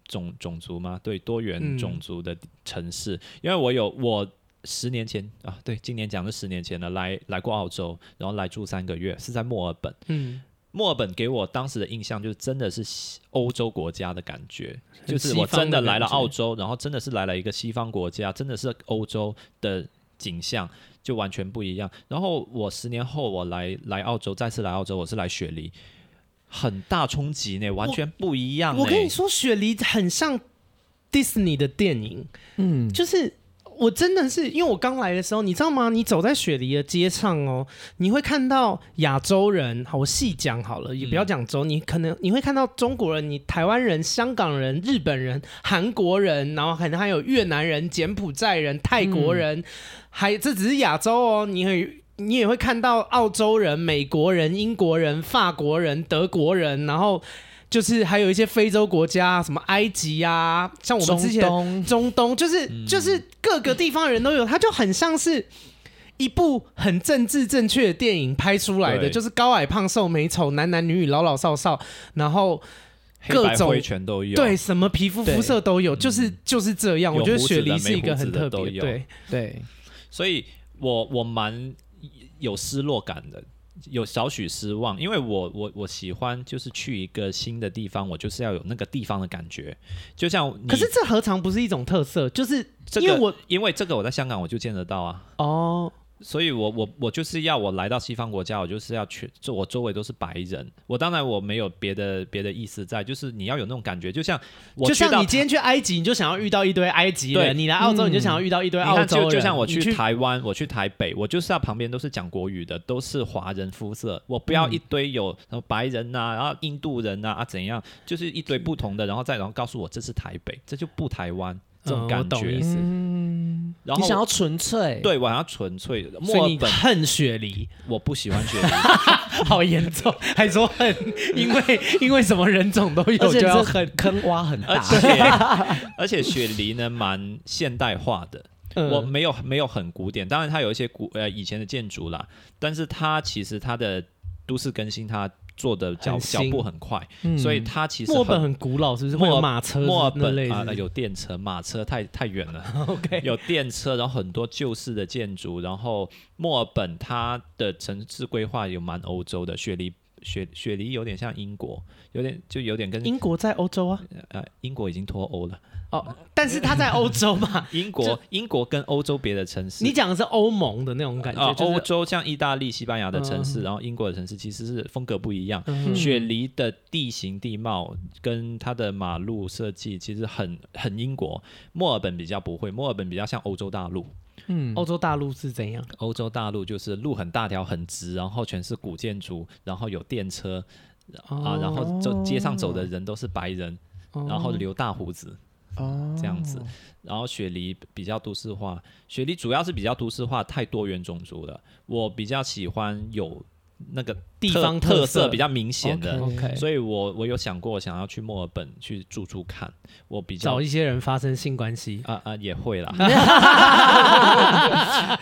种种族吗？对，多元种族的城市。嗯、因为我有我十年前啊，对，今年讲的十年前了，来来过澳洲，然后来住三个月，是在墨尔本。嗯，墨尔本给我当时的印象就是真的是欧洲国家的感觉，就是我真的来了澳洲，然后真的是来了一个西方国家，真的是欧洲的景象就完全不一样。然后我十年后我来来澳洲，再次来澳洲，我是来雪梨，很大冲击呢，完全不一样。我跟你说，雪梨很像迪士尼的电影，嗯，就是。我真的是，因为我刚来的时候，你知道吗？你走在雪梨的街上哦，你会看到亚洲人。好，我细讲好了，也不要讲洲。你可能你会看到中国人、你台湾人、香港人、日本人、韩国人，然后可能还有越南人、柬埔寨人、泰国人，嗯、还这只是亚洲哦。你会你也会看到澳洲人、美国人、英国人、法国人、德国人，然后。就是还有一些非洲国家，什么埃及啊，像我们之前中东，中东就是、嗯、就是各个地方的人都有，它就很像是一部很政治正确的电影拍出来的，就是高矮胖瘦美丑男男女女老老少少，然后各种全都有，对，什么皮肤肤色都有，就是就是这样。我觉得雪梨是一个很特别，对。对，所以我我蛮有失落感的。有少许失望，因为我我我喜欢就是去一个新的地方，我就是要有那个地方的感觉，就像。可是这何尝不是一种特色？就是因为我、这个、因为这个我在香港我就见得到啊。哦。所以我，我我我就是要我来到西方国家，我就是要去，就我周围都是白人。我当然我没有别的别的意思在，就是你要有那种感觉，就像我就像你今天去埃及，你就想要遇到一堆埃及人；你来澳洲，你就想要遇到一堆澳洲人。就，就像我去台湾，我去台北，我就是要旁边都是讲国语的，都是华人肤色。我不要一堆有什么白人呐、啊，然后印度人呐啊，啊怎样，就是一堆不同的，然后再然后告诉我这是台北，这就不台湾。这种感觉，嗯，然后你想要纯粹，对，我想要纯粹的。墨尔本恨雪梨，我不喜欢雪梨，好严重，还说恨，因为 因为什么人种都有，就要恨，坑挖很大，而且而且雪梨呢蛮现代化的，嗯、我没有没有很古典，当然它有一些古呃以前的建筑啦，但是它其实它的都市更新它。做的脚脚步很快，嗯、所以它其实墨尔本很古老，是不是？墨马车，墨尔本啊，有电车，马车太太远了。OK，有电车，然后很多旧式的建筑，然后墨尔本它的城市规划有蛮欧洲的，雪梨雪雪梨有点像英国，有点就有点跟英国在欧洲啊，呃，英国已经脱欧了。哦，但是他在欧洲嘛？英国，英国跟欧洲别的城市，你讲的是欧盟的那种感觉。欧、就是、洲像意大利、西班牙的城市，嗯、然后英国的城市其实是风格不一样。嗯、雪梨的地形地貌跟它的马路设计其实很很英国。墨尔本比较不会，墨尔本比较像欧洲大陆。嗯，欧洲大陆是怎样？欧洲大陆就是路很大条、很直，然后全是古建筑，然后有电车、哦、啊，然后走街上走的人都是白人，哦、然后留大胡子。哦，这样子，然后雪梨比较都市化，雪梨主要是比较都市化，太多元种族了。我比较喜欢有那个地方特色比较明显的，okay, okay. 所以我我有想过想要去墨尔本去住住看。我比较找一些人发生性关系啊啊也会啦，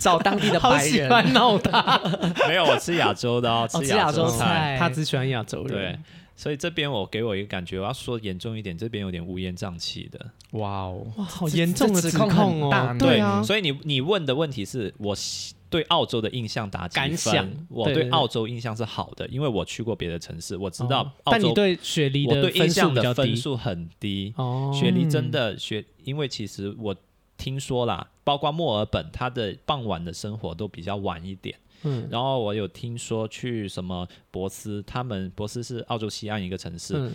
找当地的白人闹他，没有我吃亚洲的哦，吃亚洲菜，他只喜欢亚洲人。对。所以这边我给我一个感觉，我要说严重一点，这边有点乌烟瘴气的。哇哦，哇，好严重的指控哦！对啊，所以你你问的问题是我对澳洲的印象打几分？感想，我对澳洲印象是好的，因为我去过别的城市，我知道澳洲。但你对雪梨的印象的分数很低。哦，雪梨真的雪，因为其实我听说啦，包括墨尔本，它的傍晚的生活都比较晚一点。嗯，然后我有听说去什么博斯，他们博斯是澳洲西岸一个城市，嗯、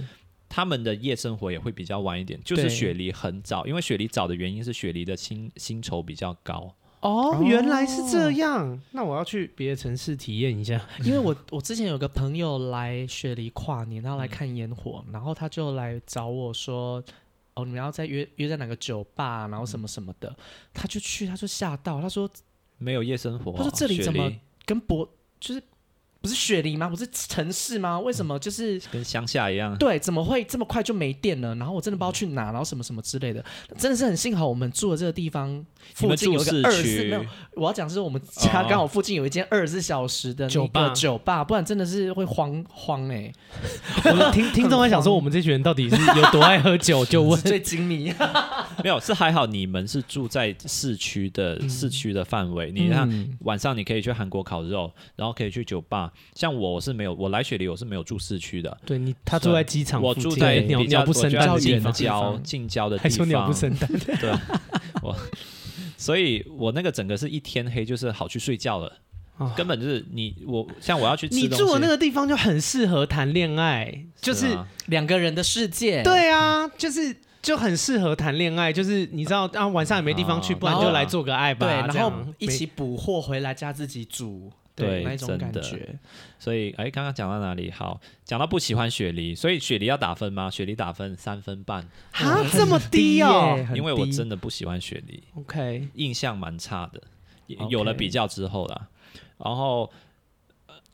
他们的夜生活也会比较晚一点。就是雪梨很早，因为雪梨早的原因是雪梨的薪薪酬比较高。哦，原来是这样，哦、那我要去别的城市体验一下。因为我 我之前有个朋友来雪梨跨年，然后来看烟火，嗯、然后他就来找我说：“哦，你们要再约约在哪个酒吧，然后什么什么的。嗯”他就去，他就吓到，他说：“没有夜生活。”他说：“这里怎么？”跟博就是不是雪梨吗？不是城市吗？为什么就是跟乡下一样？对，怎么会这么快就没电了？然后我真的不知道去哪，然后什么什么之类的，真的是很幸好我们住的这个地方附近有一个二十四，没有，我要讲是我们家刚好附近有一间二十四小时的酒吧，酒吧，不然真的是会慌慌哎。我们听 听众还想说，我们这群人到底是有多爱喝酒？就问 最精密。没有，是还好你们是住在市区的、嗯、市区的范围。你看、嗯、晚上你可以去韩国烤肉，然后可以去酒吧。像我是没有，我来雪梨我是没有住市区的。对你，他住在机场，我住在比较鸟不生蛋的近郊近郊的地方。还说鸟不生蛋？对，我所以，我那个整个是一天黑，就是好去睡觉了。根本就是你我像我要去吃，你住的那个地方就很适合谈恋爱，就是两个人的世界。对啊，就是就很适合谈恋爱，就是你知道啊，晚上也没地方去，不然就来做个爱吧。对，然后一起补货回来家自己煮，对，那种感觉。所以哎，刚刚讲到哪里？好，讲到不喜欢雪梨，所以雪梨要打分吗？雪梨打分三分半啊，这么低哦？因为我真的不喜欢雪梨，OK，印象蛮差的，有了比较之后啦。然后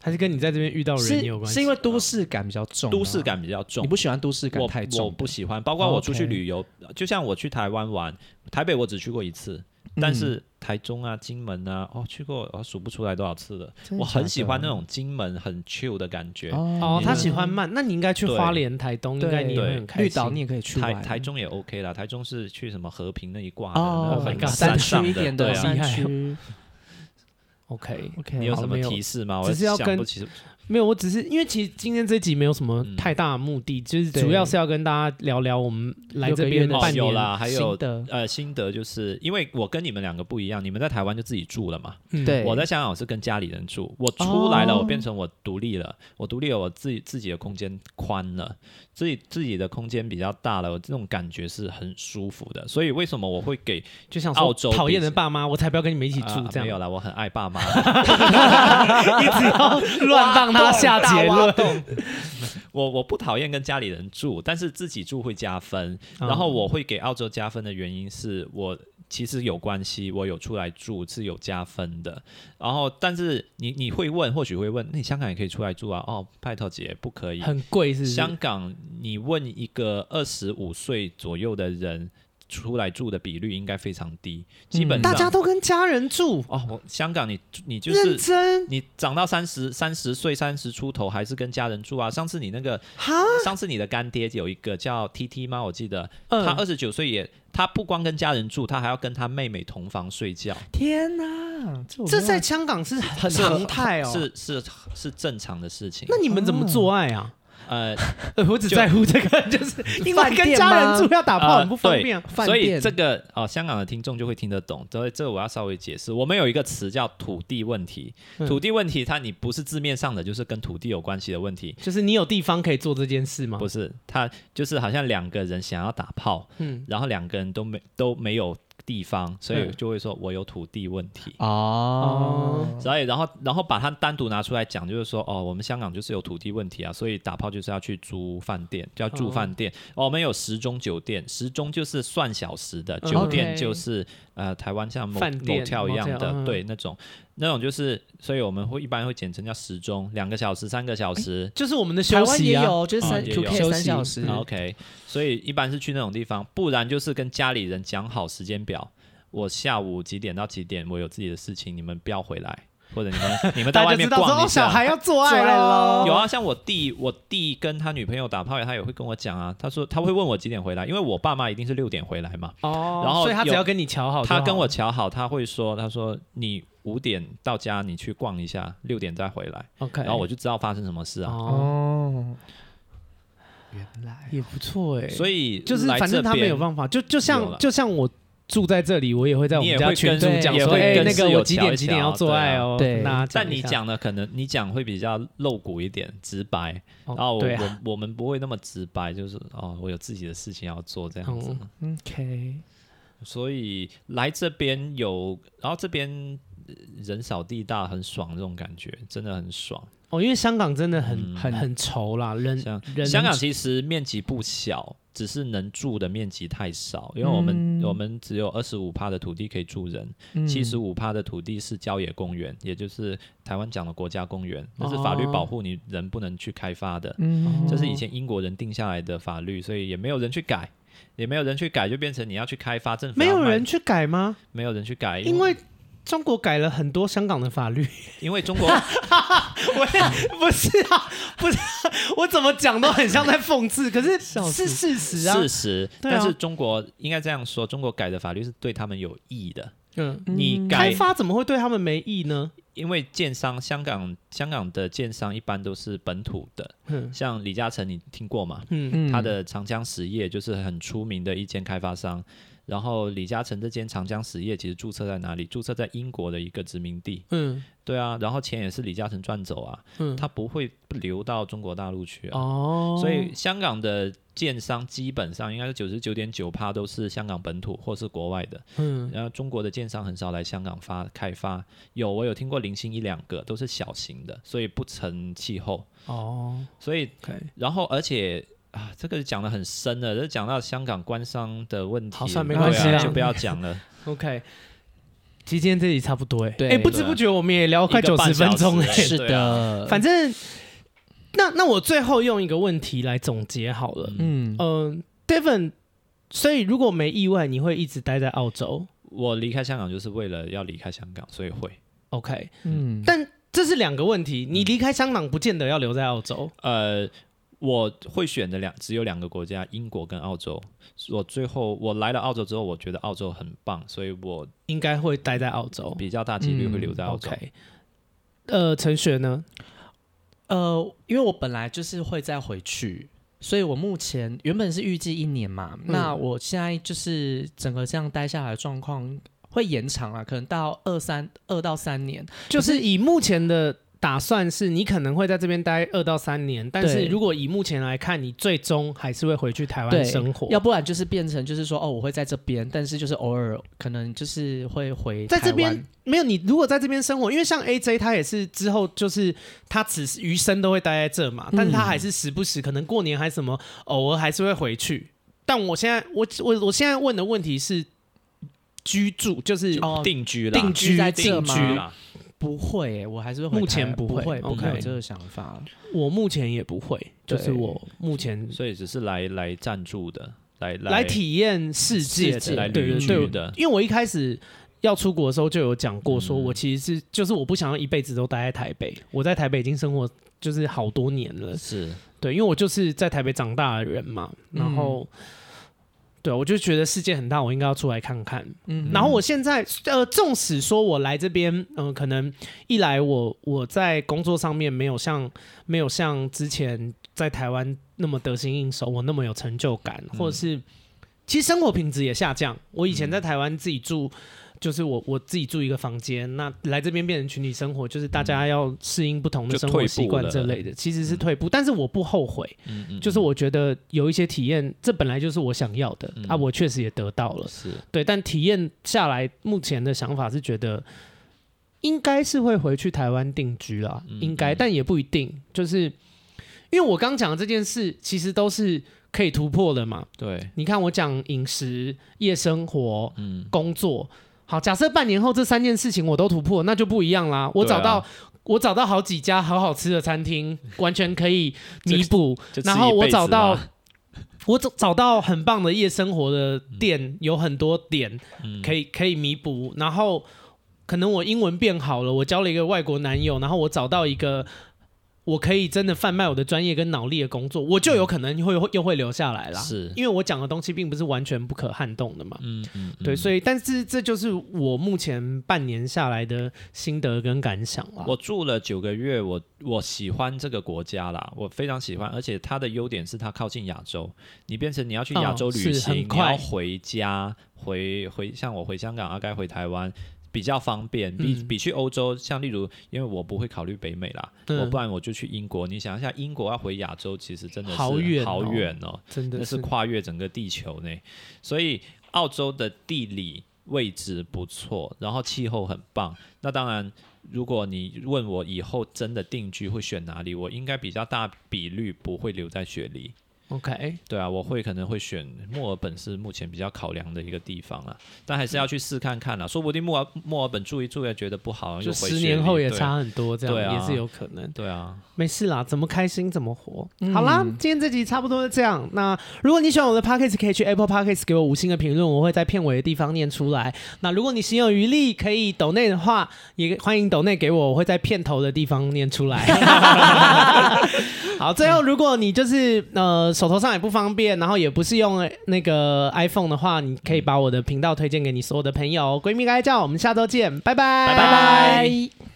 还是跟你在这边遇到人有关系，是因为都市感比较重，都市感比较重。你不喜欢都市感太重？我不喜欢。包括我出去旅游，就像我去台湾玩，台北我只去过一次，但是台中啊、金门啊，哦，去过，我数不出来多少次了。我很喜欢那种金门很 chill 的感觉。哦，他喜欢慢，那你应该去花莲、台东，应该你也会很开心。绿岛你也可以去。台台中也 OK 啦，台中是去什么和平那一挂哦，山上一点的山区。OK OK，你有什么提示吗？只是要跟没有，我只是因为其实今天这集没有什么太大的目的，就是主要是要跟大家聊聊我们来这边的半年啦，还有呃心得，就是因为我跟你们两个不一样，你们在台湾就自己住了嘛，对，我在香港我是跟家里人住，我出来了，我变成我独立了，我独立了，我自己自己的空间宽了。自己自己的空间比较大了，我这种感觉是很舒服的。所以为什么我会给就像澳洲讨厌的爸妈，我才不要跟你们一起住这样。没有啦，我很爱爸妈，一直要乱帮他下结论。我我不讨厌跟家里人住，但是自己住会加分。然后我会给澳洲加分的原因是我。其实有关系，我有出来住是有加分的。然后，但是你你会问，或许会问，那你香港也可以出来住啊？哦，派特姐不可以，很贵是是？香港，你问一个二十五岁左右的人。出来住的比率应该非常低，基本上、嗯、大家都跟家人住哦。香港你你就是认真，你长到三十三十岁三十出头还是跟家人住啊？上次你那个哈，上次你的干爹有一个叫 T T 吗？我记得、嗯、他二十九岁也，他不光跟家人住，他还要跟他妹妹同房睡觉。天哪，这，这在香港是很常态哦，是是是，是正常的事情。那你们怎么做爱啊？嗯 呃，我只在乎这个，就是因为跟家人住要打炮很不方便，所以这个哦，香港的听众就会听得懂。所以这个我要稍微解释，我们有一个词叫土地问题。土地问题，它你不是字面上的，就是跟土地有关系的问题。就是你有地方可以做这件事吗？不是，它就是好像两个人想要打炮，嗯，然后两个人都没都没有。地方，所以就会说我有土地问题。哦，所以然后然后把它单独拿出来讲，就是说哦，我们香港就是有土地问题啊，所以打炮就是要去租饭店，就要住饭店。哦，我们有时钟酒店，时钟就是算小时的，酒店就是呃台湾像 motel 一样的，对那种。那种就是，所以我们会一般会简称叫时钟，两个小时、三个小时，就是我们的休息啊，有就是三，可以三小时。OK，所以一般是去那种地方，不然就是跟家里人讲好时间表，我下午几点到几点我有自己的事情，你们不要回来，或者你们 你们在外面逛一下。小孩要做爱了，有啊，像我弟，我弟跟他女朋友打炮，他也会跟我讲啊，他说他会问我几点回来，因为我爸妈一定是六点回来嘛。哦，然后所以他只要跟你瞧好，他跟我瞧好，他会说，他说你。五点到家，你去逛一下，六点再回来。OK，然后我就知道发生什么事啊。哦，原来也不错哎。所以就是反正他没有办法，就就像就像我住在这里，我也会在我们家群组讲说，哎，那个我几点几点要做爱哦。对，但你讲的可能你讲会比较露骨一点，直白。然后我我我们不会那么直白，就是哦，我有自己的事情要做这样子。OK，所以来这边有，然后这边。人少地大，很爽，这种感觉真的很爽哦。因为香港真的很、嗯、很很稠啦，人，香港其实面积不小，只是能住的面积太少。因为我们、嗯、我们只有二十五趴的土地可以住人，七十五趴的土地是郊野公园，也就是台湾讲的国家公园，那是法律保护你人不能去开发的。嗯，这是以前英国人定下来的法律，所以也没有人去改，也没有人去改，就变成你要去开发，政府没有人去改吗？没有人去改，因为。中国改了很多香港的法律，因为中国，我不是啊，不是，我怎么讲都很像在讽刺，可是是事实啊，事实。但是中国应该这样说，中国改的法律是对他们有益的。嗯，你开发怎么会对他们没益呢？因为建商，香港香港的建商一般都是本土的，嗯，像李嘉诚，你听过吗？嗯，他的长江实业就是很出名的一间开发商。然后李嘉诚这间长江实业其实注册在哪里？注册在英国的一个殖民地。嗯，对啊，然后钱也是李嘉诚赚走啊。嗯，他不会流到中国大陆去啊。哦，所以香港的建商基本上应该是九十九点九趴都是香港本土或是国外的。嗯，然后中国的建商很少来香港发开发，有我有听过零星一两个，都是小型的，所以不成气候。哦，所以.然后而且。啊，这个讲的很深了，这讲到香港官商的问题，好算没关系、啊，就不要讲了。OK，其实今天这里差不多哎，哎，不知不觉我们也聊快九十分钟了。是的，反正那那我最后用一个问题来总结好了。嗯嗯、呃、，Devon，所以如果没意外，你会一直待在澳洲？我离开香港就是为了要离开香港，所以会。OK，嗯，但这是两个问题，你离开香港不见得要留在澳洲。呃。我会选的两只有两个国家，英国跟澳洲。我最后我来了澳洲之后，我觉得澳洲很棒，所以我应该会待在澳洲，比较大几率会留在澳洲。嗯 okay、呃，陈雪呢？呃，因为我本来就是会再回去，所以我目前原本是预计一年嘛，嗯、那我现在就是整个这样待下来的状况会延长了，可能到二三二到三年，就是以目前的。打算是你可能会在这边待二到三年，但是如果以目前来看，你最终还是会回去台湾生活，要不然就是变成就是说哦，我会在这边，但是就是偶尔可能就是会回在这边没有你。如果在这边生活，因为像 AJ 他也是之后就是他此余生都会待在这嘛，但是他还是时不时可能过年还是什么，偶尔还是会回去。但我现在我我我现在问的问题是居住，就是定居了，定居在定居了。不会、欸，我还是会目前不会，不有这个想法。我目前也不会，就是我目前，所以只是来来赞助的，来来，来体验世界的，来旅居的。因为我一开始要出国的时候就有讲过，说我其实是就是我不想要一辈子都待在台北。我在台北已经生活就是好多年了，是对，因为我就是在台北长大的人嘛，然后。嗯对，我就觉得世界很大，我应该要出来看看。嗯，然后我现在呃，纵使说我来这边，嗯、呃，可能一来我我在工作上面没有像没有像之前在台湾那么得心应手，我那么有成就感，或者是其实生活品质也下降。我以前在台湾自己住。就是我我自己住一个房间，那来这边变成群体生活，就是大家要适应不同的生活习惯这类的，其实是退步，嗯、但是我不后悔，嗯嗯、就是我觉得有一些体验，这本来就是我想要的、嗯、啊，我确实也得到了，是。对，但体验下来，目前的想法是觉得应该是会回去台湾定居啦，嗯、应该，但也不一定，就是因为我刚讲的这件事，其实都是可以突破的嘛，对，你看我讲饮食、夜生活、嗯、工作。好，假设半年后这三件事情我都突破，那就不一样啦。我找到，啊、我找到好几家好好吃的餐厅，完全可以 弥补。然后 我找到，我找找到很棒的夜生活的店，嗯、有很多点可以可以弥补。然后可能我英文变好了，我交了一个外国男友，然后我找到一个。我可以真的贩卖我的专业跟脑力的工作，我就有可能会又会留下来啦。是，因为我讲的东西并不是完全不可撼动的嘛。嗯嗯，对，所以但是这就是我目前半年下来的心得跟感想啦。我住了九个月，我我喜欢这个国家啦，我非常喜欢，而且它的优点是它靠近亚洲，你变成你要去亚洲旅行，你要回家，回回像我回香港，啊，该回台湾。比较方便，比比去欧洲，像例如，因为我不会考虑北美啦，嗯、我不然我就去英国。你想一下，英国要回亚洲，其实真的是好远好远哦，真的是跨越整个地球呢。所以澳洲的地理位置不错，然后气候很棒。那当然，如果你问我以后真的定居会选哪里，我应该比较大比率不会留在雪梨。OK，对啊，我会可能会选墨尔本是目前比较考量的一个地方啊，但还是要去试看看啦，说不定墨尔墨尔本住一住也觉得不好，就十年后也差很多，这样也是有可能。对啊，没事啦，怎么开心怎么活。嗯、好啦，今天这集差不多是这样。那如果你喜欢我的 Podcast，可以去 Apple Podcast 给我五星的评论，我会在片尾的地方念出来。那如果你心有余力可以抖内的话，也欢迎抖内给我，我会在片头的地方念出来。好，最后如果你就是手头上也不方便，然后也不是用那个 iPhone 的话，你可以把我的频道推荐给你所有的朋友。闺蜜该叫，我们下周见，拜拜，拜拜。